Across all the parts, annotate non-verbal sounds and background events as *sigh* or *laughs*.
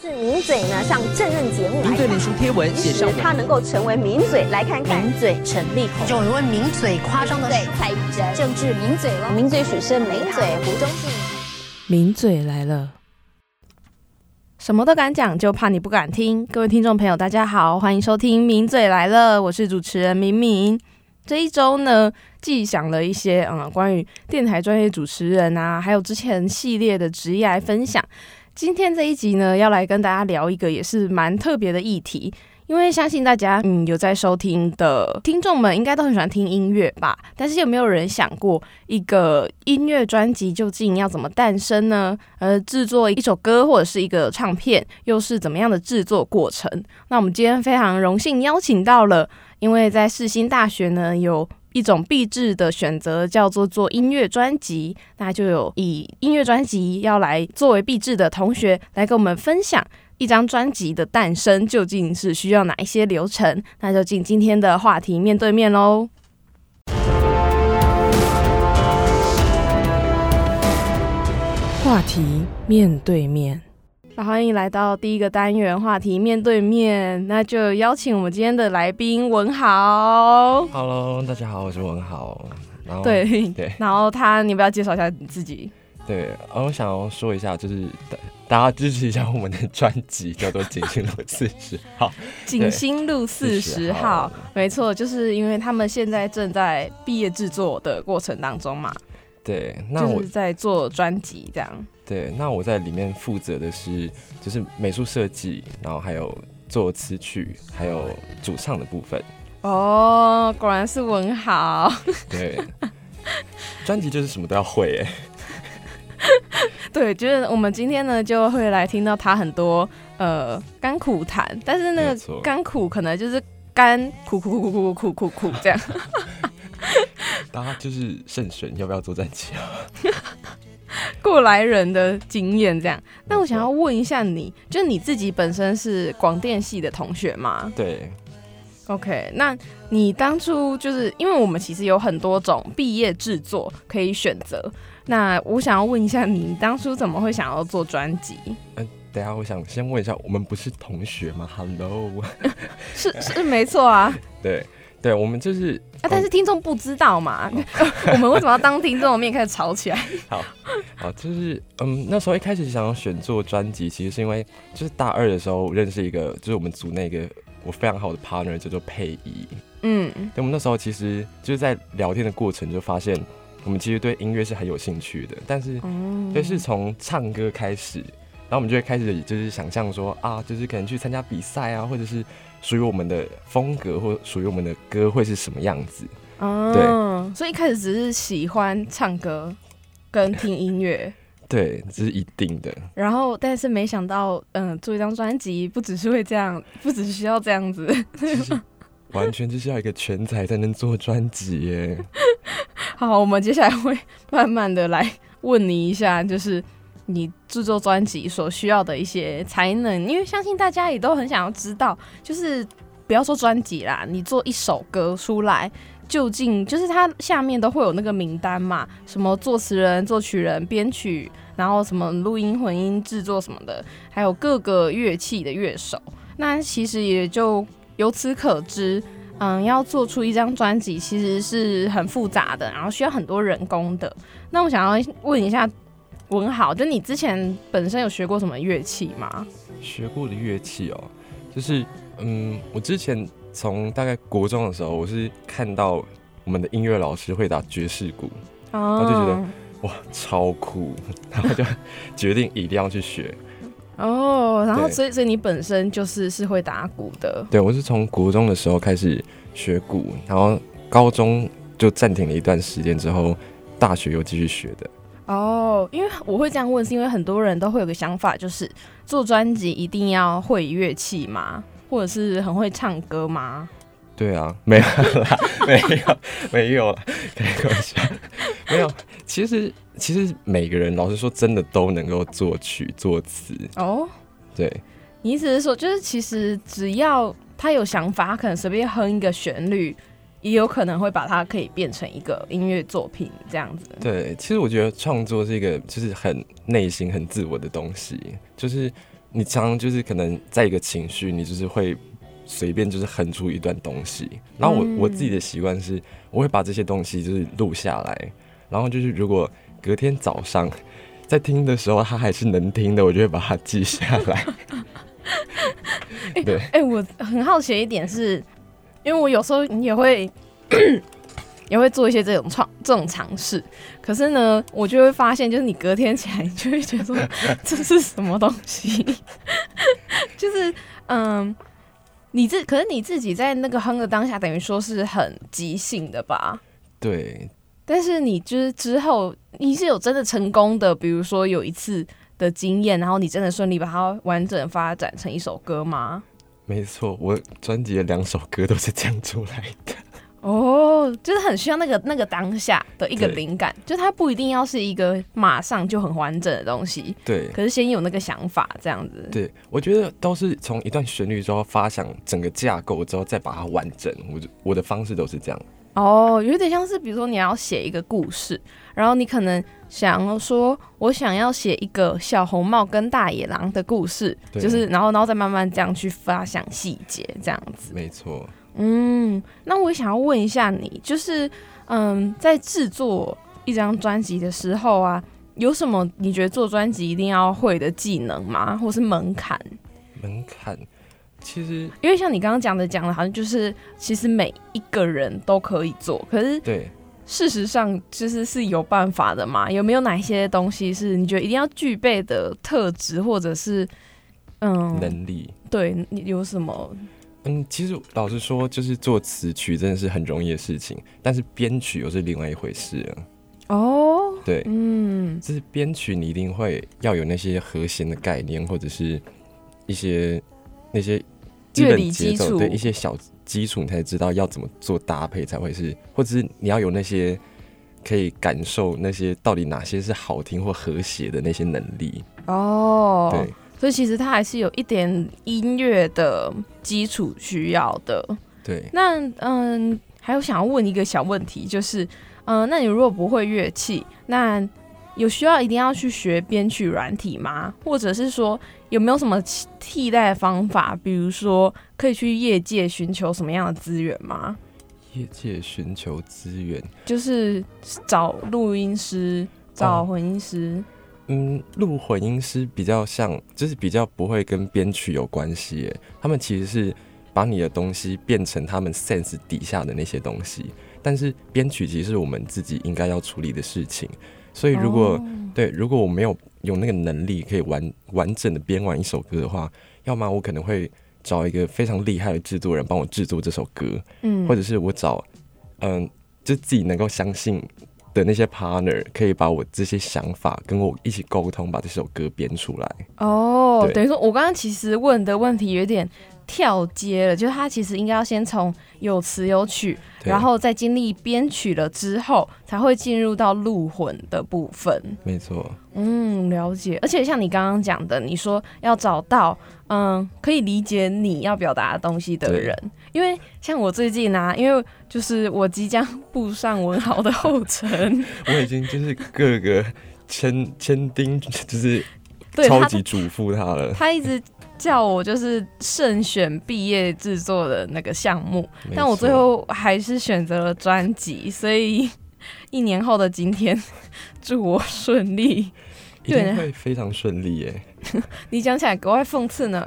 是名嘴呢上正任节目来名嘴脸书贴文写上他能够成为名嘴，来看看名嘴陈立宏，有人问名嘴夸张的对蔡玉珍，政治名嘴了，名嘴许胜名嘴胡忠信。名嘴来了，什么都敢讲，就怕你不敢听。各位听众朋友，大家好，欢迎收听《名嘴来了》，我是主持人明明。这一周呢，既想了一些嗯关于电台专业主持人啊，还有之前系列的职业来分享。今天这一集呢，要来跟大家聊一个也是蛮特别的议题，因为相信大家嗯有在收听的听众们，应该都很喜欢听音乐吧。但是有没有人想过，一个音乐专辑究竟要怎么诞生呢？呃，制作一首歌或者是一个唱片，又是怎么样的制作过程？那我们今天非常荣幸邀请到了，因为在世新大学呢有。一种必制的选择叫做做音乐专辑，那就有以音乐专辑要来作为必制的同学来跟我们分享一张专辑的诞生究竟是需要哪一些流程，那就进今天的话题面对面喽。话题面对面，那欢迎来到第一个单元话题面对面，那就邀请我们今天的来宾文豪。Hello，大家好，我是文豪。然后对对然后他，你不要介绍一下你自己？对，呃我想要说一下，就是大大家支持一下我们的专辑，叫做《锦星路四十号》。景星路四十40号号，没错，就是因为他们现在正在毕业制作的过程当中嘛，对，那我就是在做专辑这样。对，那我在里面负责的是就是美术设计，然后还有做词曲，还有主唱的部分。哦，果然是文豪。对，专辑就是什么都要会哎。*laughs* 对，就是我们今天呢就会来听到他很多呃甘苦谈，但是那个甘苦可能就是甘苦苦苦苦苦苦苦苦这样。*laughs* 大家就是慎选要不要做专辑啊？*laughs* *laughs* 过来人的经验这样。那我想要问一下你，就你自己本身是广电系的同学吗对，？OK，那你当初就是因为我们其实有很多种毕业制作可以选择，那我想要问一下你，你当初怎么会想要做专辑？嗯、等下我想先问一下，我们不是同学吗？Hello，是是没错啊，*laughs* 对对，我们就是啊，但是听众不知道嘛，*laughs* 我们为什么要当听众的面开始吵起来？*laughs* 好，好，就是嗯，那时候一开始想要选做专辑，其实是因为就是大二的时候认识一个，就是我们组那个我非常好的 partner 叫做佩仪。嗯，对，我们那时候其实就是在聊天的过程就发现，我们其实对音乐是很有兴趣的，但是哦就是从唱歌开始，然后我们就会开始就是想象说啊，就是可能去参加比赛啊，或者是属于我们的风格或属于我们的歌会是什么样子。哦，对所以一开始只是喜欢唱歌跟听音乐。*laughs* 对，这是一定的。然后，但是没想到，嗯，做一张专辑不只是会这样，*laughs* 不只是需要这样子。完全就是要一个全才才能做专辑耶。*laughs* 好，我们接下来会慢慢的来问你一下，就是你制作专辑所需要的一些才能，因为相信大家也都很想要知道，就是不要说专辑啦，你做一首歌出来。究竟就是它下面都会有那个名单嘛？什么作词人、作曲人、编曲，然后什么录音、混音、制作什么的，还有各个乐器的乐手。那其实也就由此可知，嗯，要做出一张专辑其实是很复杂的，然后需要很多人工的。那我想要问一下文豪，就你之前本身有学过什么乐器吗？学过的乐器哦，就是嗯，我之前从大概国中的时候，我是看到我们的音乐老师会打爵士鼓，哦就觉得哇超酷，然后就 *laughs* 决定一定要去学。哦，然后所以所以你本身就是是会打鼓的，对我是从国中的时候开始学鼓，然后高中就暂停了一段时间之后，大学又继续学的。哦，因为我会这样问，是因为很多人都会有个想法，就是做专辑一定要会乐器吗？或者是很会唱歌吗？对啊，没有啦，没有，没有啦，开个玩笑，没有。其实，其实每个人，老实说，真的都能够作曲作词。哦，对，你意思是说，就是其实只要他有想法，他可能随便哼一个旋律，也有可能会把它可以变成一个音乐作品这样子。对，其实我觉得创作是一个就是很内心、很自我的东西。就是你常常就是可能在一个情绪，你就是会随便就是哼出一段东西。然后我、嗯我自己的习惯是，我会把这些东西就是录下来，然后就是如果隔天早上在听的时候，它还是能听的，我就会把它记下来。*laughs* 对，哎、我很好奇一点是，因为我有时候也会 *coughs* 也会做一些这种创这种尝试，可是呢，我就会发现，就是你隔天起来，你就会觉得说 *laughs* 这是什么东西，*laughs* 就是嗯。你自可是你自己在那个哼的当下，等于说是很即兴的吧？对，但是你就是之后你是有真的成功的，比如说有一次的经验，然后你真的顺利把它完整发展成一首歌吗？没错，我专辑的两首歌都是这样出来的。哦，就是很需要那个那个当下的一个灵感，就它不一定要是一个马上就很完整的东西，对，可是先有那个想法这样子。对，我觉得都是从一段旋律之后发想整个架构之后再把它完整。我就我的方式都是这样。哦，有点像是比如说你要写一个故事，然后你可能想要说，我想要写一个小红帽跟大野狼的故事，对就是然后然后再慢慢这样去发想细节这样子。没错，嗯，那我想要问一下你，就是嗯，在制作一张专辑的时候啊，有什么你觉得做专辑一定要会的技能吗？或是门槛？门槛其实因为像你刚刚讲的，讲的好像就是其实每一个人都可以做，可是对事实上其实是有办法的嘛？有没有哪些东西是你觉得一定要具备的特质，或者是嗯，能力。对你有什么？嗯，其实老实说，就是做词曲真的是很容易的事情，但是编曲又是另外一回事了。哦，对，嗯，就是编曲你一定会要有那些和弦的概念，或者是一些那些基乐理本节奏，基础对一些小基础，你才知道要怎么做搭配才会是，或者是你要有那些可以感受那些到底哪些是好听或和谐的那些能力。哦，对，所以其实它还是有一点音乐的基础需要的。对，那嗯，还有想要问一个小问题，就是嗯，那你如果不会乐器，那有需要一定要去学编曲软体吗？或者是说有没有什么替代的方法？比如说可以去业界寻求什么样的资源吗？业界寻求资源，就是找录音师、找哦混音师。嗯，录混音师比较像，就是比较不会跟编曲有关系耶。他们其实是把你的东西变成他们 sense 底下的那些东西，但是编曲其实是我们自己应该要处理的事情。所以如果、哦。对，如果我没有有那个能力可以完完整的编完一首歌的话，要么我可能会找一个非常厉害的制作人帮我制作这首歌，嗯。或者是我找嗯，就自己能够相信的那些 partner，可以把我这些想法跟我一起沟通，把这首歌编出来。哦，等于说我刚刚其实问的问题有点跳接了，就是他其实应该要先从有词有曲，然后再经历编曲了之后，才会进入到录混的部分。没错，嗯，了解。而且像你刚刚讲的，你说要找到嗯可以理解你要表达的东西的人，因为像我最近啊，因为就是我即将步上文豪的后尘，*laughs* 我已经就是各个千千叮，就是对超级嘱咐他了。他一直叫我就是慎选毕业制作的那个项目，但我最后还是选择了专辑，所以一年后的今天，祝我顺利。*laughs* 一定会非常顺利耶。*laughs* 你讲起来格外讽刺呢。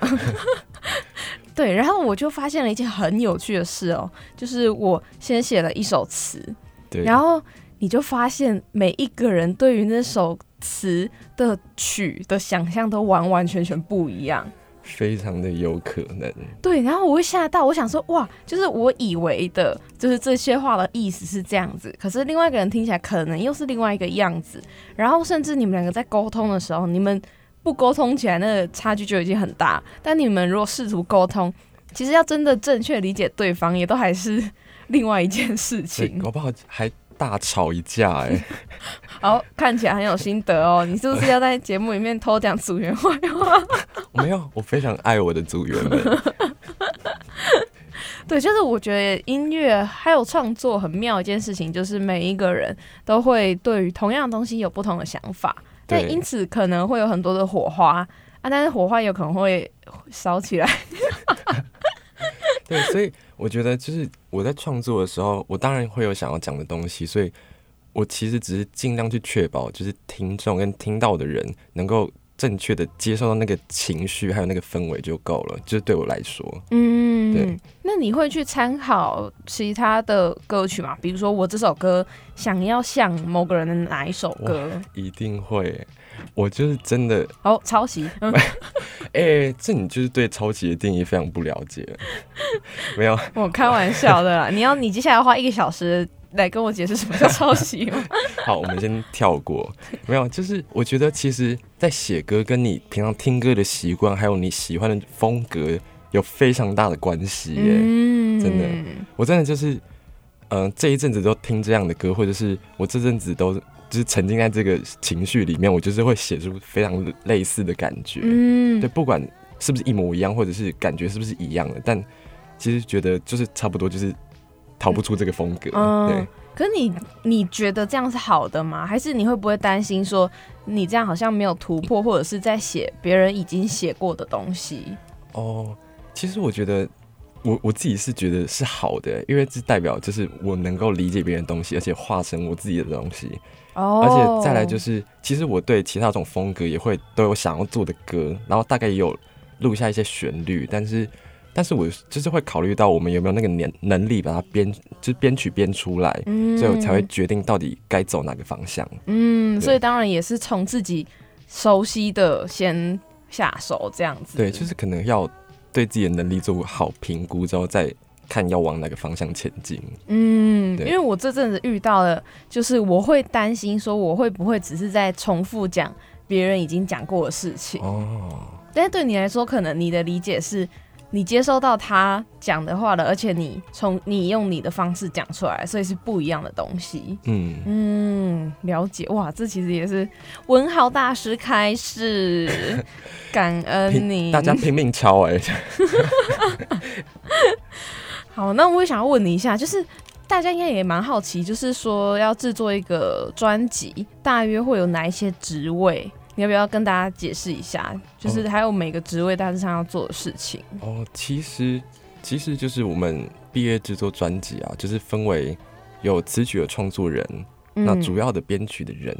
*laughs* 对，然后我就发现了一件很有趣的事哦，就是我先写了一首词，对，然后你就发现每一个人对于那首词的曲的想象都完完全全不一样。非常的有可能。对，然后我会吓到，我想说，哇，就是我以为的，就是这些话的意思是这样子，可是另外一个人听起来可能又是另外一个样子，然后甚至你们两个在沟通的时候，你们不沟通起来，那个差距就已经很大，但你们如果试图沟通，其实要真的正确理解对方，也都还是另外一件事，情。搞不好还大吵一架哎。*laughs* 好，看起来很有心得哦，你是不是要在节目里面偷讲组员坏话？*laughs* 我没有，我非常爱我的组员们。*laughs* 对，就是我觉得音乐还有创作很妙一件事情，就是每一个人都会对于同样的东西有不同的想法，但对因此可能会有很多的火花。啊，但是火花有可能会烧起来。对，所以我觉得就是我在创作的时候，我当然会有想要讲的东西，所以我其实只是尽量去确保，就是听众跟听到的人能够正确的接受到那个情绪，还有那个氛围就够了。就是对我来说，嗯，对。那你会去参考其他的歌曲吗？比如说我这首歌想要像某个人的哪一首歌？一定会。我就是真的哦，抄袭。*laughs* 哎，这你就是对抄袭的定义非常不了解。没有，我开玩笑的啦。你要你接下来花一个小时来跟我解释什么叫抄袭吗？*laughs* 好，我们先跳过。没有，就是我觉得其实，在写歌跟你平常听歌的习惯，还有你喜欢的风格，有非常大的关系耶。嗯，真的，我真的就是，嗯，这一阵子都听这样的歌，或者是我这阵子都。就是沉浸在这个情绪里面，我就是会写出非常类似的感觉。嗯，对，不管是不是一模一样，或者是感觉是不是一样的，但其实觉得就是差不多，就是逃不出这个风格。对。可你你觉得这样是好的吗？还是你会不会担心说你这样好像没有突破，或者是在写别人已经写过的东西？哦，其实我觉得。我我自己是觉得是好的，因为这代表就是我能够理解别人东西，而且化成我自己的东西。哦。而且再来就是，其实我对其他种风格也会都有想要做的歌，然后大概也有录下一些旋律，但是，但是我就是会考虑到我们有没有那个能能力把它编，就是编曲编出来，所以我才会决定到底该走哪个方向。嗯，所以当然也是从自己熟悉的先下手，这样子。对，就是可能要。对自己的能力做好评估之后，再看要往哪个方向前进。嗯，因为我这阵子遇到了，就是我会担心说，我会不会只是在重复讲别人已经讲过的事情。哦，但是对你来说，可能你的理解是。你接收到他讲的话了，而且你从你用你的方式讲出来，所以是不一样的东西。嗯嗯，了解哇，这其实也是文豪大师开始，*laughs* 感恩你，大家拼命敲哎。*laughs* 好，那我也想要问你一下，就是大家应该也蛮好奇，就是说要制作一个专辑，大约会有哪一些职位？你要不要跟大家解释一下？就是还有每个职位大致上要做的事情。哦，其实其实就是我们毕业制作专辑啊，就是分为有词曲的创作人，那主要的编曲的人，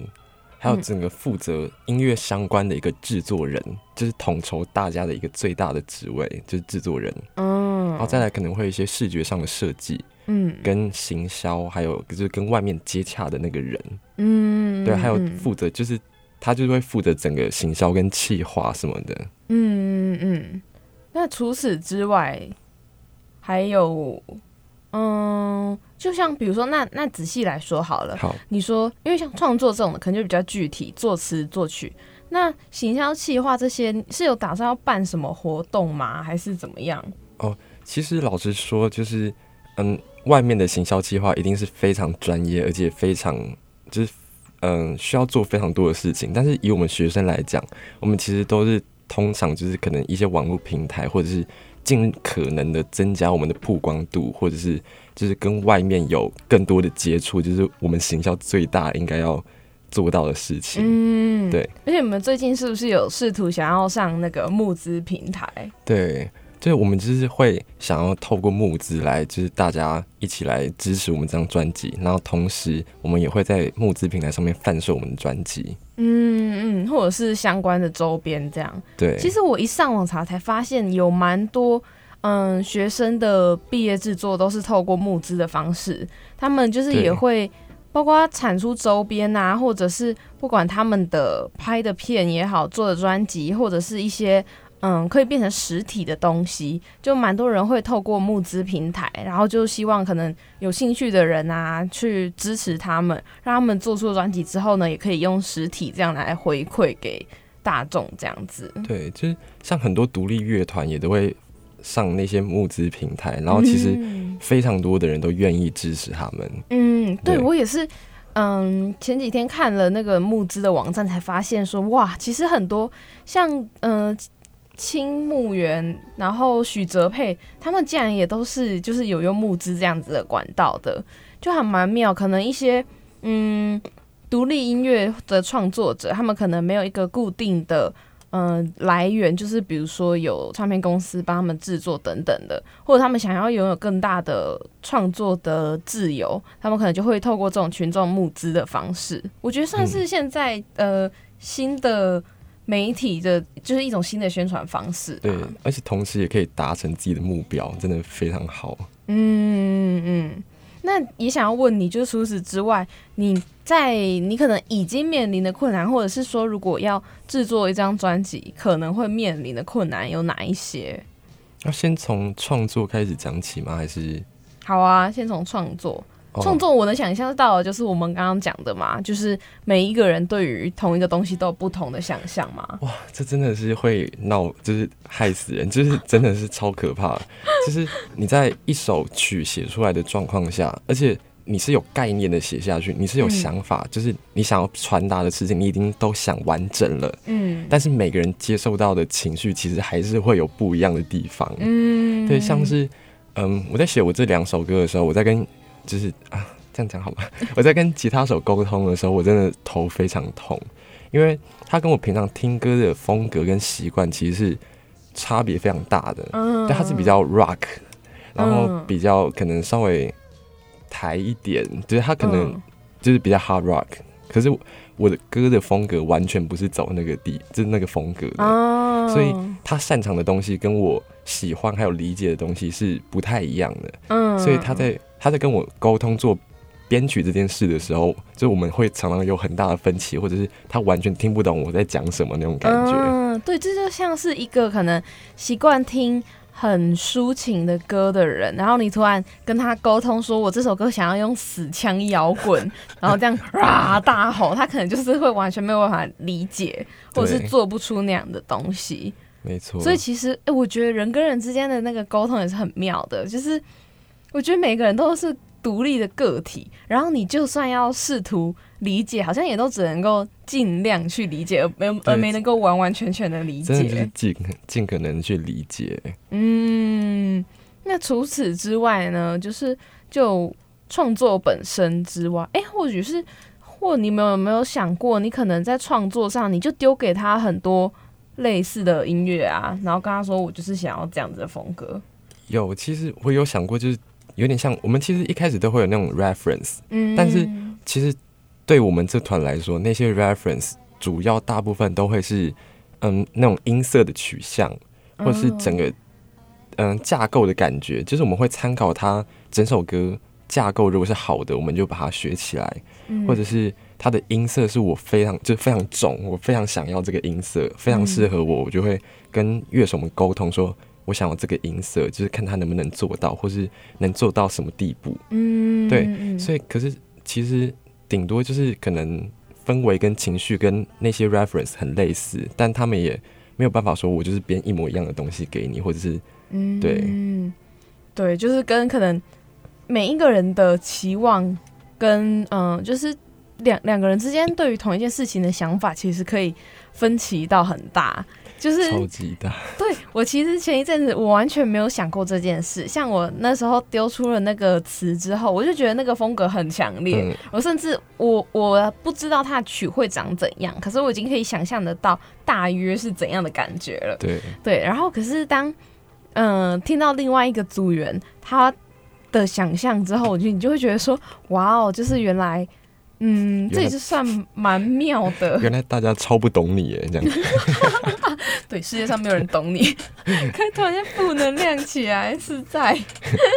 还有整个负责音乐相关的一个制作人，就是统筹大家的一个最大的职位，就是制作人。嗯，然后再来可能会有一些视觉上的设计，嗯，跟行销，还有就是跟外面接洽的那个人，嗯，对，还有负责就是。他就会负责整个行销跟企划什么的。嗯嗯嗯。那除此之外，还有，嗯，就像比如说，那那仔细来说好了。好。你说，因为像创作这种的，可能就比较具体，作词作曲。那行销企划这些是有打算要办什么活动吗？还是怎么样？哦，其实老实说，就是嗯，外面的行销企划一定是非常专业，而且非常就是。嗯，需要做非常多的事情，但是以我们学生来讲，我们其实都是通常就是可能一些网络平台，或者是尽可能的增加我们的曝光度，或者是就是跟外面有更多的接触，就是我们行销最大应该要做到的事情。嗯，对。而且你们最近是不是有试图想要上那个募资平台？对。所以，我们就是会想要透过募资来，就是大家一起来支持我们这张专辑，然后同时我们也会在募资平台上面贩售我们的专辑，嗯嗯，或者是相关的周边这样。对，其实我一上网查才发现，有蛮多嗯学生的毕业制作都是透过募资的方式，他们就是也会包括产出周边啊，或者是不管他们的拍的片也好，做的专辑或者是一些。嗯，可以变成实体的东西，就蛮多人会透过募资平台，然后就希望可能有兴趣的人啊，去支持他们，让他们做出专辑之后呢，也可以用实体这样来回馈给大众，这样子。对，就是像很多独立乐团也都会上那些募资平台，然后其实非常多的人都愿意支持他们。嗯，对我也是，嗯，前几天看了那个募资的网站，才发现说，哇，其实很多像嗯。青木原，然后许哲佩，他们竟然也都是就是有用募资这样子的管道的，就还蛮妙。可能一些嗯独立音乐的创作者，他们可能没有一个固定的嗯、来源，就是比如说有唱片公司帮他们制作等等的，或者他们想要拥有更大的创作的自由，他们可能就会透过这种群众募资的方式。我觉得算是现在、呃新的媒体的，就是一种新的宣传方式、啊。对，而且同时也可以达成自己的目标，真的非常好。嗯嗯，那也想要问你，就是除此之外，你在你可能已经面临的困难，或者是说，如果要制作一张专辑，可能会面临的困难有哪一些？要先从创作开始讲起吗？还是好啊，先从创作。哦创作我能想象到的就是我们刚刚讲的嘛，就是每一个人对于同一个东西都有不同的想象嘛。哇，这真的是会闹，就是害死人，就是真的是超可怕。*laughs* 就是你在一首曲写出来的状况下，而且你是有概念的写下去，你是有嗯想法，就是你想要传达的事情，你已经都想完整了。嗯但是每个人接受到的情绪，其实还是会有不一样的地方。嗯对，像是嗯，我在写我这两首歌的时候，我在跟就是啊，这样讲好吗？*laughs* 我在跟吉他手沟通的时候，我真的头非常痛，因为他跟我平常听歌的风格跟习惯其实是差别非常大的。嗯。对，他是比较 rock，然后嗯比较可能稍微抬一点，就是他可能嗯。就是比较 hard rock，可是我的歌的风格完全不是走那个地，就是那个风格的。哦。所以他擅长的东西跟我喜欢还有理解的东西是不太一样的，嗯。所以他在他在跟我沟通做编曲这件事的时候，就我们会常常有很大的分歧，或者是他完全听不懂我在讲什么那种感觉。嗯，对，这就像是一个可能习惯听很抒情的歌的人，然后你突然跟他沟通说，我这首歌想要用死腔摇滚，然后这样啊大吼，他可能就是会完全没有办法理解，或者是做不出那样的东西。没错，所以其实，哎、我觉得人跟人之间的那个沟通也是很妙的，就是我觉得每个人都是独立的个体，然后你就算要试图理解，好像也都只能够尽量去理解，而没而没能够完完全全的理真的就是解。尽尽可能去理解。嗯，那除此之外呢，就是就创作本身之外，哎、或许是或你们有没有想过，你可能在创作上，你就丢给他很多类似的音乐啊，然后跟他说，我就是想要这样子的风格。有，其实我有想过，就是有点像我们其实一开始都会有那种 reference，嗯。但是其实对我们这团来说，那些 reference 主要大部分都会是嗯那种音色的取向，或者是整个嗯架构的感觉，就是我们会参考它整首歌架构，如果是好的，我们就把它学起来，嗯。或者是它的音色是我非常就非常重，我非常想要这个音色，非常适合我，我就会跟乐手们沟通说。我想要这个音色，就是看他能不能做到，或是能做到什么地步。嗯对嗯所以，可是其实顶多就是可能氛围跟情绪跟那些 reference 很类似，但他们也没有办法说我就是编一模一样的东西给你，或者是嗯对嗯对，就是跟可能每一个人的期望跟嗯、就是两两个人之间对于同一件事情的想法，其实可以分歧到很大。就是超级大。*laughs* 对我其实前一阵子我完全没有想过这件事，像我那时候丢出了那个词之后，我就觉得那个风格很强烈，嗯，我甚至我我不知道它的曲会长怎样，可是我已经可以想象得到大约是怎样的感觉了。对，对，然后可是当嗯、呃听到另外一个组员他的想象之后，我就你就会觉得说，哇哦，就是原来。嗯，这也是算蛮妙的。原来大家超不懂你耶，这样。*laughs* *laughs* 对，世界上没有人懂你，*laughs* 可以突然间负能量起来，是在。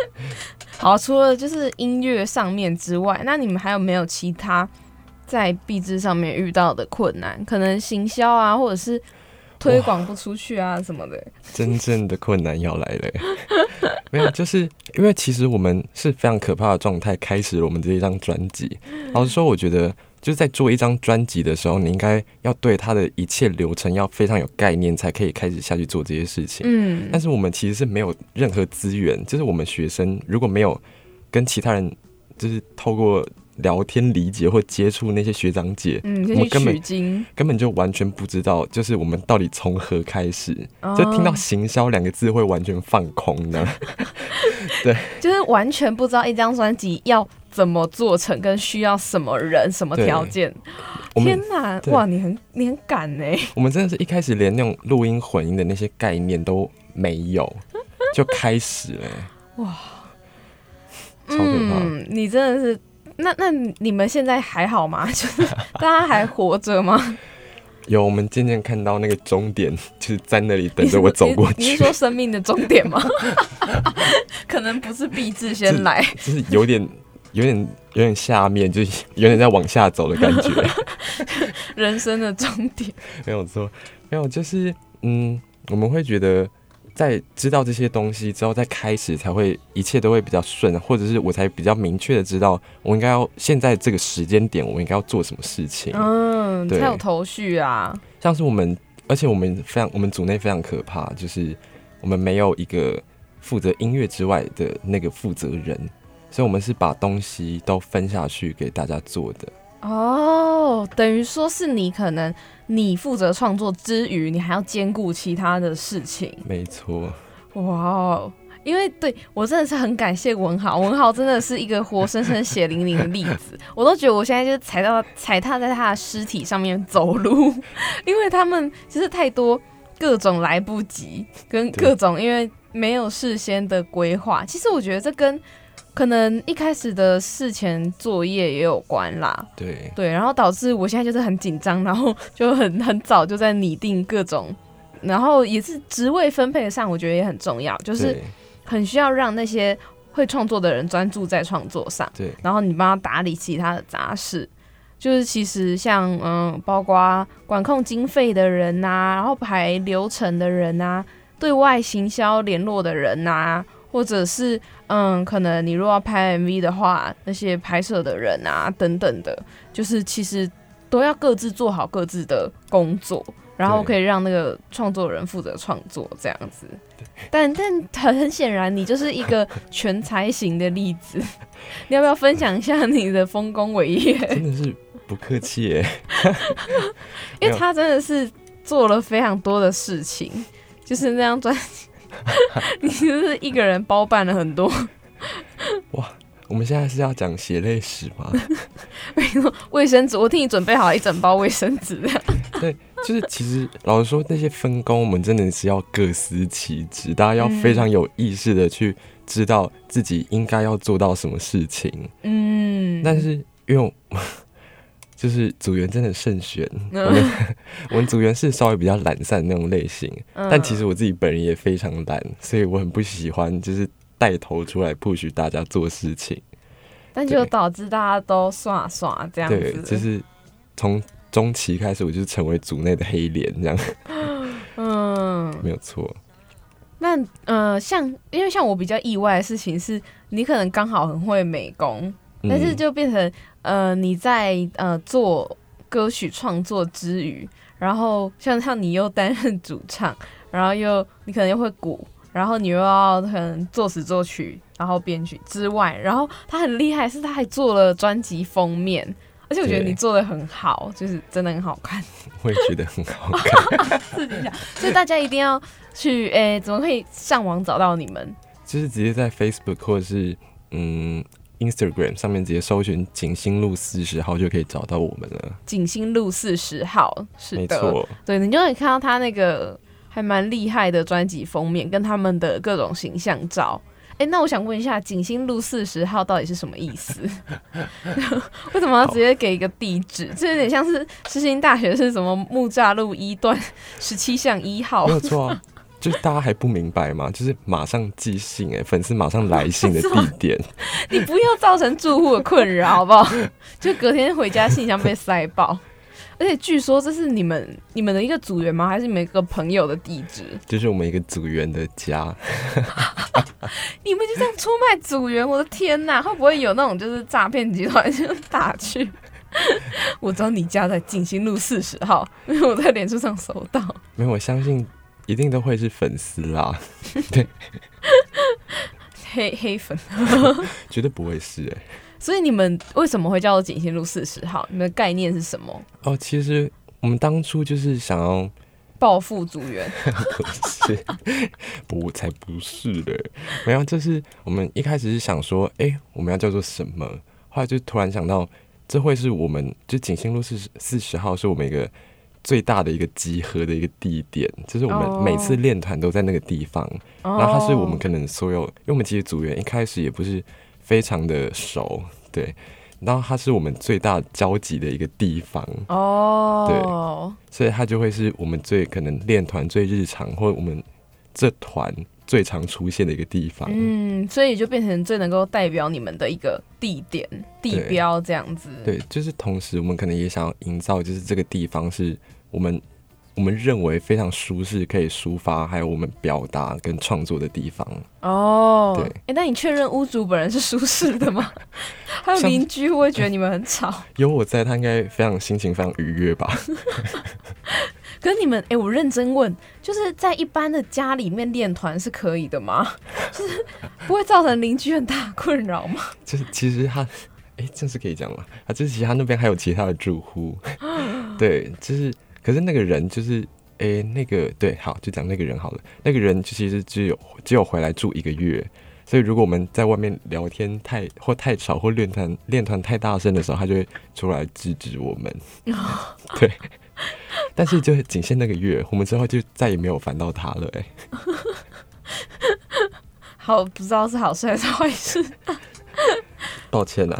*laughs* 好，除了就是音乐上面之外，那你们还有没有其他在币制上面遇到的困难？可能行销啊，或者是推广不出去啊什么的。真正的困难要来了。没有，就是因为其实我们是非常可怕的状态开始了我们这一张专辑。老实说，我觉得就是在做一张专辑的时候，你应该要对它的一切流程要非常有概念，才可以开始下去做这些事情。嗯但是我们其实是没有任何资源，就是我们学生如果没有跟其他人就是透过聊天理解或接触那些学长姐，嗯，我们根本，根本就完全不知道，就是我们到底从何开始。哦就听到“行销”两个字会完全放空的。*laughs* 对 *laughs* 就是完全不知道一张专辑要怎么做成，跟需要什么人、什么条件。天们哪，哇，你很你很敢呢、我们真的是一开始连那种录音混音的那些概念都没有，*laughs* 就开始了、哇，超可怕嗯，你真的是。那那你们现在还好吗？*laughs* 就是大家还活着吗？有，我们渐渐看到那个终点，*laughs* 就是在那里等着我走过去你是你是，说生命的终点吗？可能不是必志先来，就是有点、有点、有点下面，就是有点在往下走的感觉。*laughs* 人生的终点。*laughs* 没有错，没有，就是嗯，我们会觉得在知道这些东西之后，再开始才会一切都会比较顺，或者是我才比较明确的知道我应该要现在这个时间点，我应该要做什么事情。嗯，对才有头绪啊。像是我们，而且我们非常，我们组内非常可怕，就是我们没有一个负责音乐之外的那个负责人，所以我们是把东西都分下去给大家做的。哦，等于说是你可能你负责创作之余，你还要兼顾其他的事情。没错，哇哦！因为对我真的是很感谢文豪，文豪真的是一个活生生血淋淋的例子，*laughs* 我都觉得我现在就是踩到踩踏在他的尸体上面走路，*laughs* 因为他们就是太多各种来不及，跟各种因为没有事先的规划。其实我觉得这跟可能一开始的事前作业也有关啦。对，对，然后导致我现在就是很紧张，然后就很很早就在拟定各种，然后也是职位分配上，我觉得也很重要，就是很需要让那些会创作的人专注在创作上，对然后你帮他打理其他的杂事。就是其实像嗯，包括管控经费的人呐、然后排流程的人呐、对外行销联络的人呐、或者是嗯，可能你如果要拍 MV 的话，那些拍摄的人啊等等的，就是其实都要各自做好各自的工作，然后可以让那个创作人负责创作这样子。但但很很显然，你就是一个全才型的例子。*laughs* 你要不要分享一下你的丰功伟业？真的是不客气耶。*laughs* 因为他真的是做了非常多的事情，就是那张专辑，*laughs* 你就是一个人包办了很多。*laughs* 哇我们现在是要讲血泪史吗？*laughs* 卫生纸，我替你准备好一整包卫生纸，对就是其实老实说，那些分工我们真的是要各司其职，大家要非常有意识的去知道自己应该要做到什么事情。嗯，但是因为我就是组员真的慎选，嗯。我们我们组员是稍微比较懒散的那种类型，嗯。但其实我自己本人也非常懒，所以我很不喜欢就是带头出来 push 大家做事情。但就导致大家都耍耍这样对，子，就是从中期开始，我就成为组内的黑脸，这样。*laughs* 嗯，没有错。那呃，像因为像我比较意外的事情是，你可能刚好很会美工，嗯但是就变成呃你在呃做歌曲创作之余，然后像像你又担任主唱，然后又你可能又会鼓，然后你又要可能作词作曲，然后编曲之外，然后他很厉害，是他还做了专辑封面，而且我觉得你做的很好，就是真的很好看。我也觉得很好看，*laughs* 所以大家一定要去诶、怎么可以上网找到你们？就是直接在 Facebook 或者是嗯 Instagram 上面直接搜寻景星路四十号就可以找到我们了。景星路四十号，是的，没错，对你就可以看到他那个还蛮厉害的专辑封面，跟他们的各种形象照。哎、那我想问一下，景星路四十号到底是什么意思？为什么要直接给一个地址？这有点像是世新大学是什么木栅路一段十七巷一号没。有错啊。就是大家还不明白吗？就是马上寄信哎、粉丝马上来信的地点，*laughs* 你不要造成住户的困扰，好不好？*laughs* 就隔天回家信箱被塞爆。*laughs* 而且据说这是你们你们的一个组员吗？还是你们一个朋友的地址？就是我们一个组员的家。你们就这样出卖组员？我的天哪！会不会有那种就是诈骗集团就打去？我知道你家在景兴路四十号，因为我在脸书上搜到。没有，我相信一定都会是粉丝啦，*laughs* 对黑黑粉，*laughs* 绝对不会是哎、所以你们为什么会叫做景兴路四十号？你们的概念是什么？哦，其实我们当初就是想要，报复组员？*laughs* 不是，不才不是嘞，没有，就是我们一开始是想说，哎、我们要叫做什么？后来就突然想到，这会是我们就景星路四十四十号是我们一个最大的一个集合的一个地点，就是我哦们每次练团都在那个地方。然后它是我们可能所有，因为我们其实组员一开始也不是非常的熟，对。然后它是我们最大交集的一个地方，哦，对所以它就会是我们最可能练团最日常，或者我们这团最常出现的一个地方。嗯，所以就变成最能够代表你们的一个地点、地标这样子。对，就是同时我们可能也想要营造，就是这个地方是我们我们认为非常舒适，可以抒发，还有我们表达跟创作的地方。哦，对哎，那你确认屋主本人是舒适的吗？*laughs* 还有邻居会觉得你们很吵？*laughs* 有我在，他应该非常心情非常愉悦吧？*laughs* 可是你们，哎、我认真问，就是在一般的家里面练团是可以的吗？*laughs* 就是不会造成邻居很大困扰吗？就是其实他，哎、这是可以讲吗？啊，就是其实他那边还有其他的住户，*gasps* 对，就是可是那个人就是，哎、那个对，好，就讲那个人好了。那个人其实只有只有回来住一个月，所以如果我们在外面聊天太或太吵或练团练团太大声的时候，他就会出来制止我们。*laughs* 对，*laughs* 但是就仅限那个月，我们之后就再也没有烦到他了、哎，*laughs* 好，不知道是好事还是坏事。*laughs* 抱歉啊。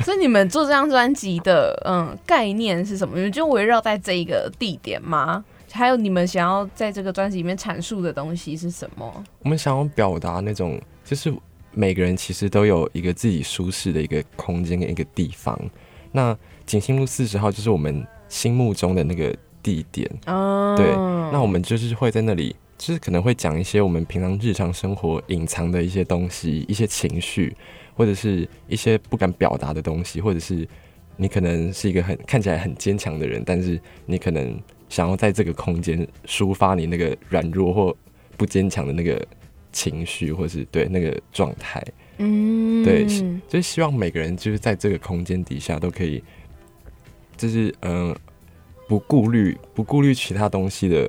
所以你们做这张专辑的嗯概念是什么？你们就围绕在这一个地点吗？还有你们想要在这个专辑里面阐述的东西是什么？我们想要表达那种，就是每个人其实都有一个自己舒适的一个空间跟一个地方。那景星路四十号就是我们心目中的那个地点。嗯，对那我们就是会在那里，就是可能会讲一些我们平常日常生活隐藏的一些东西、一些情绪，或者是一些不敢表达的东西，或者是你可能是一个很看起来很坚强的人，但是你可能想要在这个空间抒发你那个软弱或不坚强的那个情绪，或是对那个状态。嗯，对就是希望每个人就是在这个空间底下都可以，就是嗯、呃不顾虑不顾虑其他东西的，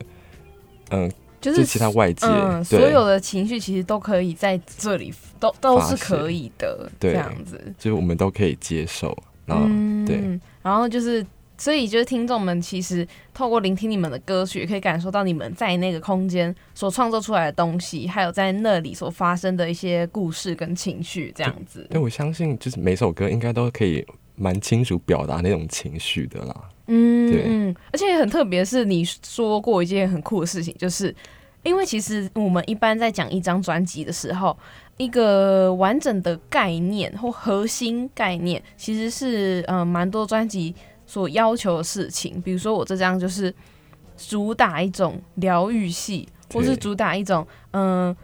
嗯、就就是其他外界，嗯，所有的情绪其实都可以在这里，都都是可以的，对这样子。就是我们都可以接受。然后、嗯，对，然后就是，所以就是听众们其实透过聆听你们的歌曲，也可以感受到你们在那个空间所创作出来的东西，还有在那里所发生的一些故事跟情绪，这样子。对我相信就是每首歌应该都可以蛮清楚表达那种情绪的啦。嗯对，而且很特别是你说过一件很酷的事情，就是因为其实我们一般在讲一张专辑的时候，一个完整的概念或核心概念，其实是呃蛮多专辑所要求的事情。比如说我这张就是主打一种疗愈系，或是主打一种嗯。呃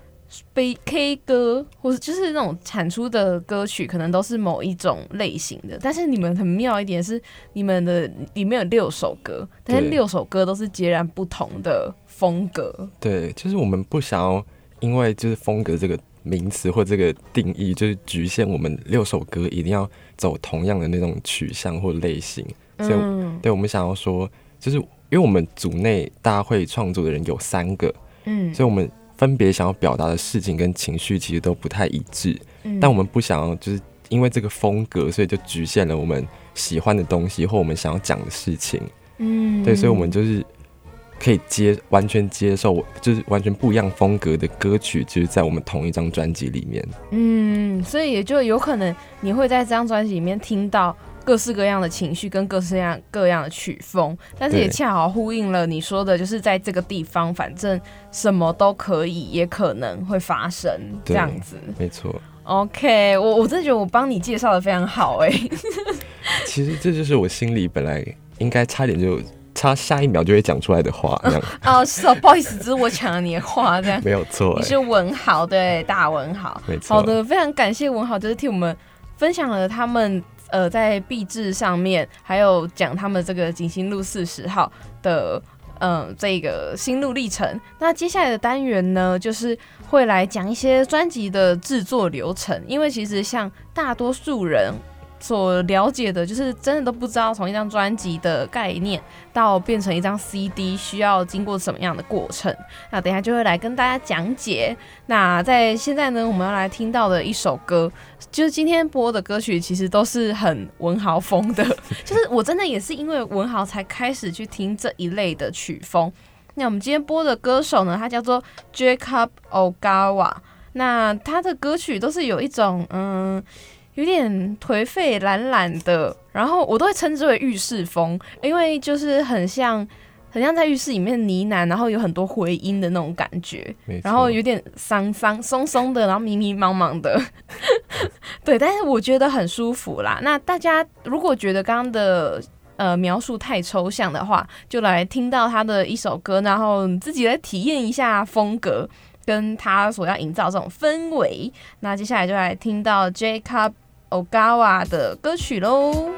悲 K 歌，或者就是那种产出的歌曲，可能都是某一种类型的。但是你们很妙一点是，你们的里面有六首歌，但是六首歌都是截然不同的风格。对，就是我们不想要因为就是风格这个名词或这个定义，就是局限我们六首歌一定要走同样的那种取向或类型。所以嗯对我们想要说，就是因为我们组内大家会创作的人有三个，嗯所以我们分别想要表达的事情跟情绪其实都不太一致。嗯但我们不想要就是因为这个风格，所以就局限了我们喜欢的东西或我们想要讲的事情。嗯对，所以我们就是可以接完全接受，就是完全不一样风格的歌曲，就是在我们同一张专辑里面。嗯，所以也就有可能你会在这张专辑里面听到各式各样的情绪跟各式各样各样的曲风，但是也恰好呼应了你说的，就是在这个地方，反正什么都可以，也可能会发生这对样子。没错，OK，我我真的觉得我帮你介绍的非常好哎、*laughs* 其实这就是我心里本来应该差点就差下一秒就会讲出来的话，这样哦，是哦，不好意思，只是我抢了你的话，这样。没有错、欸。你是文豪，对，大文豪。没错好的，非常感谢文豪，就是替我们分享了他们呃在壁纸上面，还有讲他们这个景星路四十号的嗯这个心路历程。那接下来的单元呢，就是会来讲一些专辑的制作流程，因为其实像大多数人。所了解的，就是真的都不知道从一张专辑的概念到变成一张 CD 需要经过什么样的过程。那等一下就会来跟大家讲解。那在现在呢，我们要来听到的一首歌，就是今天播的歌曲，其实都是很文豪风的。*laughs* 就是我真的也是因为文豪才开始去听这一类的曲风。那我们今天播的歌手呢，他叫做 Jacob Ogawa。那他的歌曲都是有一种嗯。有点颓废、懒懒的，然后我都会称之为浴室风，因为就是很像，很像在浴室里面呢喃，然后有很多回音的那种感觉，然后有点桑桑松松的，然后迷迷茫茫的，*laughs* 对，但是我觉得很舒服啦。那大家如果觉得刚刚的呃描述太抽象的话，就来听到他的一首歌，然后自己来体验一下风格，跟他所要营造这种氛围。那接下来就来听到 Jacob。Ogawa 的歌曲喽。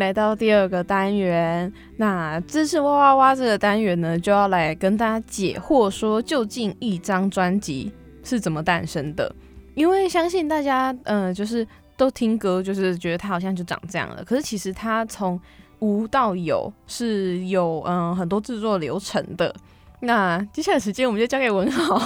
来到第二个单元，那知识哇哇哇这个单元呢，就要来跟大家解惑，说究竟一张专辑是怎么诞生的？因为相信大家，嗯，就是都听歌，就是觉得它好像就长这样了。可是其实它从无到有是有嗯很多制作流程的。那接下来时间我们就交给文豪，